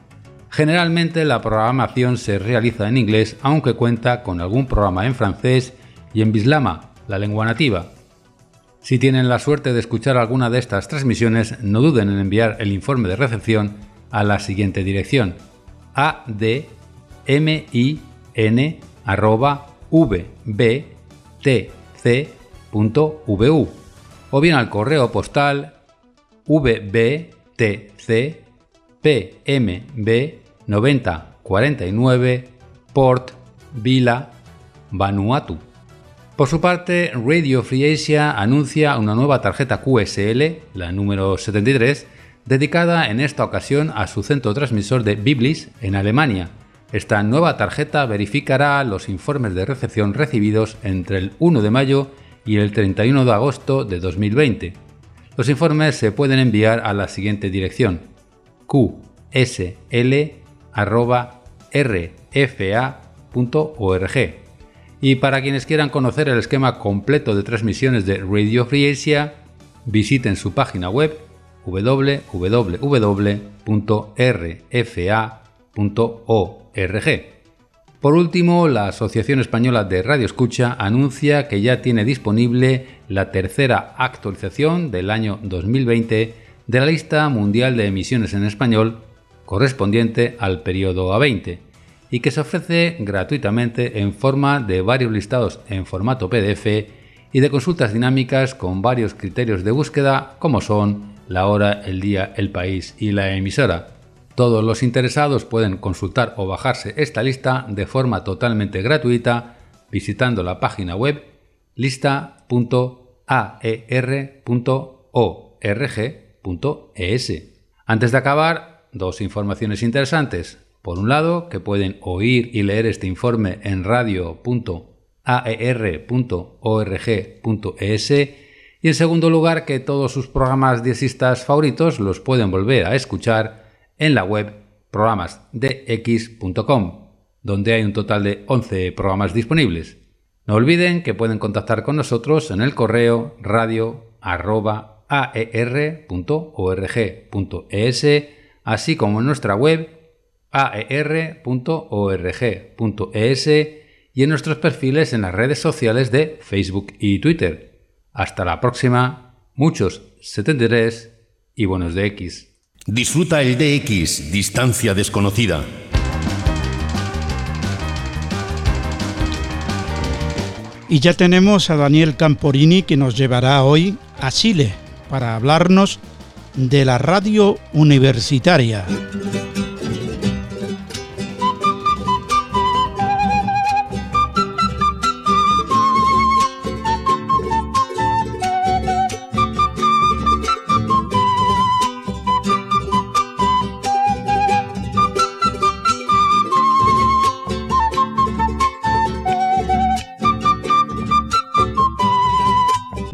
Generalmente la programación se realiza en inglés aunque cuenta con algún programa en francés y en bislama, la lengua nativa. Si tienen la suerte de escuchar alguna de estas transmisiones, no duden en enviar el informe de recepción a la siguiente dirección: admin@vbtc.vu o bien al correo postal vbtc 9049 Port Vila Vanuatu. Por su parte, Radio Free Asia anuncia una nueva tarjeta QSL, la número 73, dedicada en esta ocasión a su centro transmisor de Biblis en Alemania. Esta nueva tarjeta verificará los informes de recepción recibidos entre el 1 de mayo y el 31 de agosto de 2020. Los informes se pueden enviar a la siguiente dirección: qsl.rfa.org y para quienes quieran conocer el esquema completo de transmisiones de Radio Free Asia, visiten su página web www.rfa.org. Por último, la Asociación Española de Radio Escucha anuncia que ya tiene disponible la tercera actualización del año 2020 de la lista mundial de emisiones en español correspondiente al periodo A20 y que se ofrece gratuitamente en forma de varios listados en formato PDF y de consultas dinámicas con varios criterios de búsqueda como son la hora, el día, el país y la emisora. Todos los interesados pueden consultar o bajarse esta lista de forma totalmente gratuita visitando la página web lista.aer.org.es. Antes de acabar, dos informaciones interesantes. Por un lado, que pueden oír y leer este informe en radio.aer.org.es y en segundo lugar, que todos sus programas diexistas favoritos los pueden volver a escuchar en la web programasdx.com, donde hay un total de 11 programas disponibles. No olviden que pueden contactar con nosotros en el correo radio.aer.org.es, así como en nuestra web aer.org.es y en nuestros perfiles en las redes sociales de Facebook y Twitter. Hasta la próxima, muchos 73 y buenos DX. Disfruta el DX, distancia desconocida. Y ya tenemos a Daniel Camporini que nos llevará hoy a Chile para hablarnos de la radio universitaria.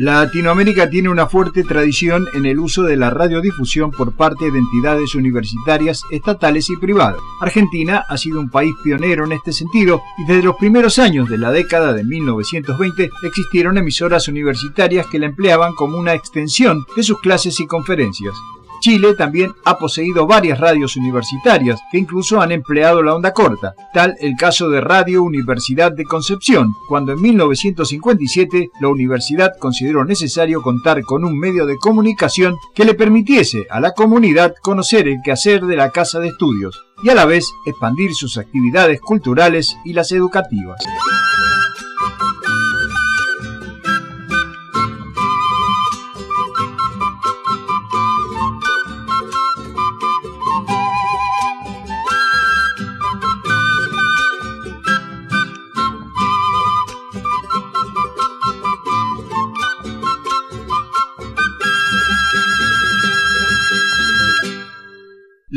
Latinoamérica tiene una fuerte tradición en el uso de la radiodifusión por parte de entidades universitarias, estatales y privadas. Argentina ha sido un país pionero en este sentido y desde los primeros años de la década de 1920 existieron emisoras universitarias que la empleaban como una extensión de sus clases y conferencias. Chile también ha poseído varias radios universitarias que incluso han empleado la onda corta, tal el caso de Radio Universidad de Concepción, cuando en 1957 la universidad consideró necesario contar con un medio de comunicación que le permitiese a la comunidad conocer el quehacer de la casa de estudios y a la vez expandir sus actividades culturales y las educativas.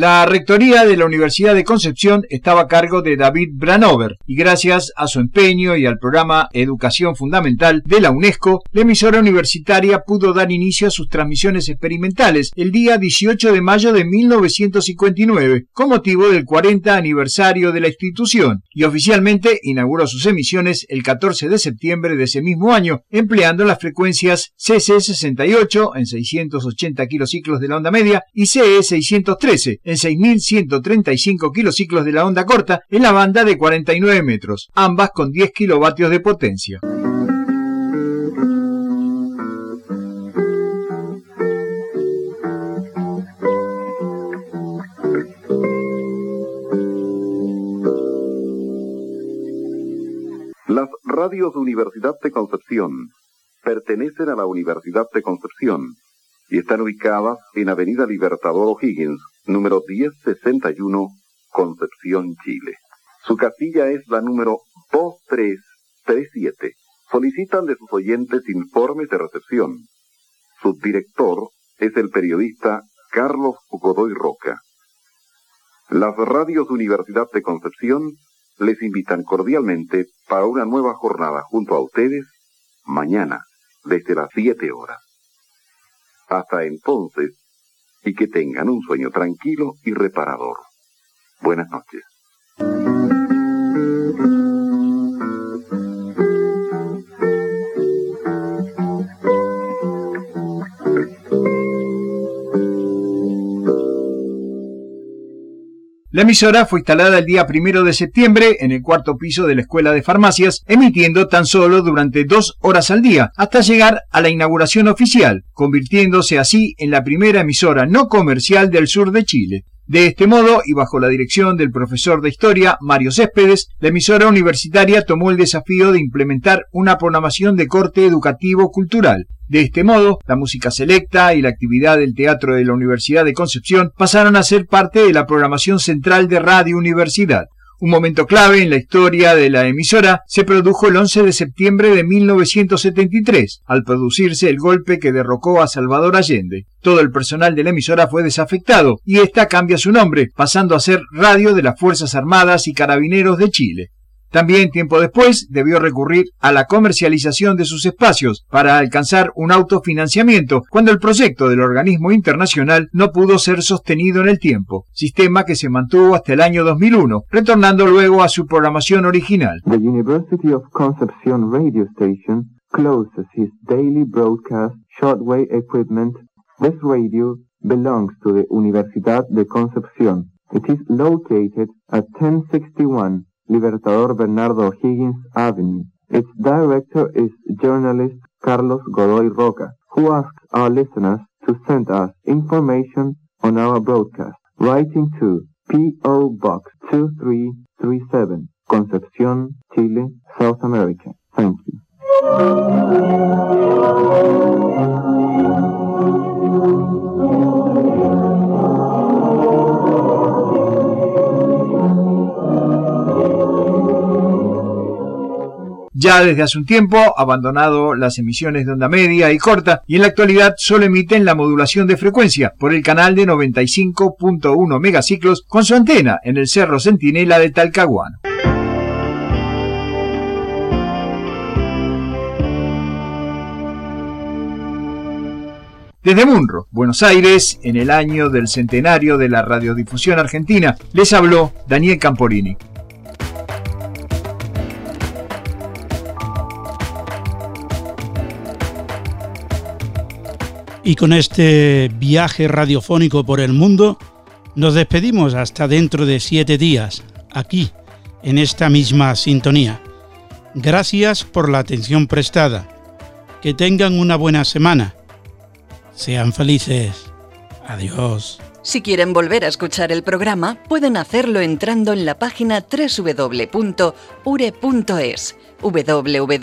La rectoría de la Universidad de Concepción estaba a cargo de David Branover y gracias a su empeño y al programa Educación Fundamental de la UNESCO, la emisora universitaria pudo dar inicio a sus transmisiones experimentales el día 18 de mayo de 1959 con motivo del 40 aniversario de la institución y oficialmente inauguró sus emisiones el 14 de septiembre de ese mismo año empleando las frecuencias CC68 en 680 kilociclos de la onda media y CE 613 en 6.135 kilociclos de la onda corta en la banda de 49 metros, ambas con 10 kilovatios de potencia. Las radios Universidad de Concepción pertenecen a la Universidad de Concepción y están ubicadas en Avenida Libertador O'Higgins, número 1061, Concepción, Chile. Su casilla es la número 2337. Solicitan de sus oyentes informes de recepción. Su director es el periodista Carlos Godoy Roca. Las radios Universidad de Concepción les invitan cordialmente para una nueva jornada junto a ustedes mañana desde las 7 horas. Hasta entonces, y que tengan un sueño tranquilo y reparador. Buenas noches. La emisora fue instalada el día primero de septiembre en el cuarto piso de la Escuela de Farmacias, emitiendo tan solo durante dos horas al día, hasta llegar a la inauguración oficial, convirtiéndose así en la primera emisora no comercial del sur de Chile. De este modo, y bajo la dirección del profesor de historia Mario Céspedes, la emisora universitaria tomó el desafío de implementar una programación de corte educativo-cultural, de este modo, la música selecta y la actividad del teatro de la Universidad de Concepción pasaron a ser parte de la programación central de Radio Universidad. Un momento clave en la historia de la emisora se produjo el 11 de septiembre de 1973, al producirse el golpe que derrocó a Salvador Allende. Todo el personal de la emisora fue desafectado y esta cambia su nombre, pasando a ser Radio de las Fuerzas Armadas y Carabineros de Chile. También tiempo después debió recurrir a la comercialización de sus espacios para alcanzar un autofinanciamiento cuando el proyecto del organismo internacional no pudo ser sostenido en el tiempo, sistema que se mantuvo hasta el año 2001, retornando luego a su programación original. The University of Concepción Radio Station closes its daily broadcast shortwave equipment. This radio belongs to the Universidad de Concepción. It is located at 1061 Libertador Bernardo Higgins Avenue. Its director is journalist Carlos Godoy Roca, who asks our listeners to send us information on our broadcast, writing to P.O. Box 2337, Concepción, Chile, South America. Thank you. Ya desde hace un tiempo abandonado las emisiones de onda media y corta y en la actualidad solo emiten la modulación de frecuencia por el canal de 95.1 megaciclos con su antena en el Cerro Centinela de Talcahuano. Desde Munro, Buenos Aires, en el año del centenario de la radiodifusión argentina, les habló Daniel Camporini. Y con este viaje radiofónico por el mundo, nos despedimos hasta dentro de siete días, aquí, en esta misma sintonía. Gracias por la atención prestada. Que tengan una buena semana. Sean felices. Adiós. Si quieren volver a escuchar el programa, pueden hacerlo entrando en la página www.ure.es. www.ure.es.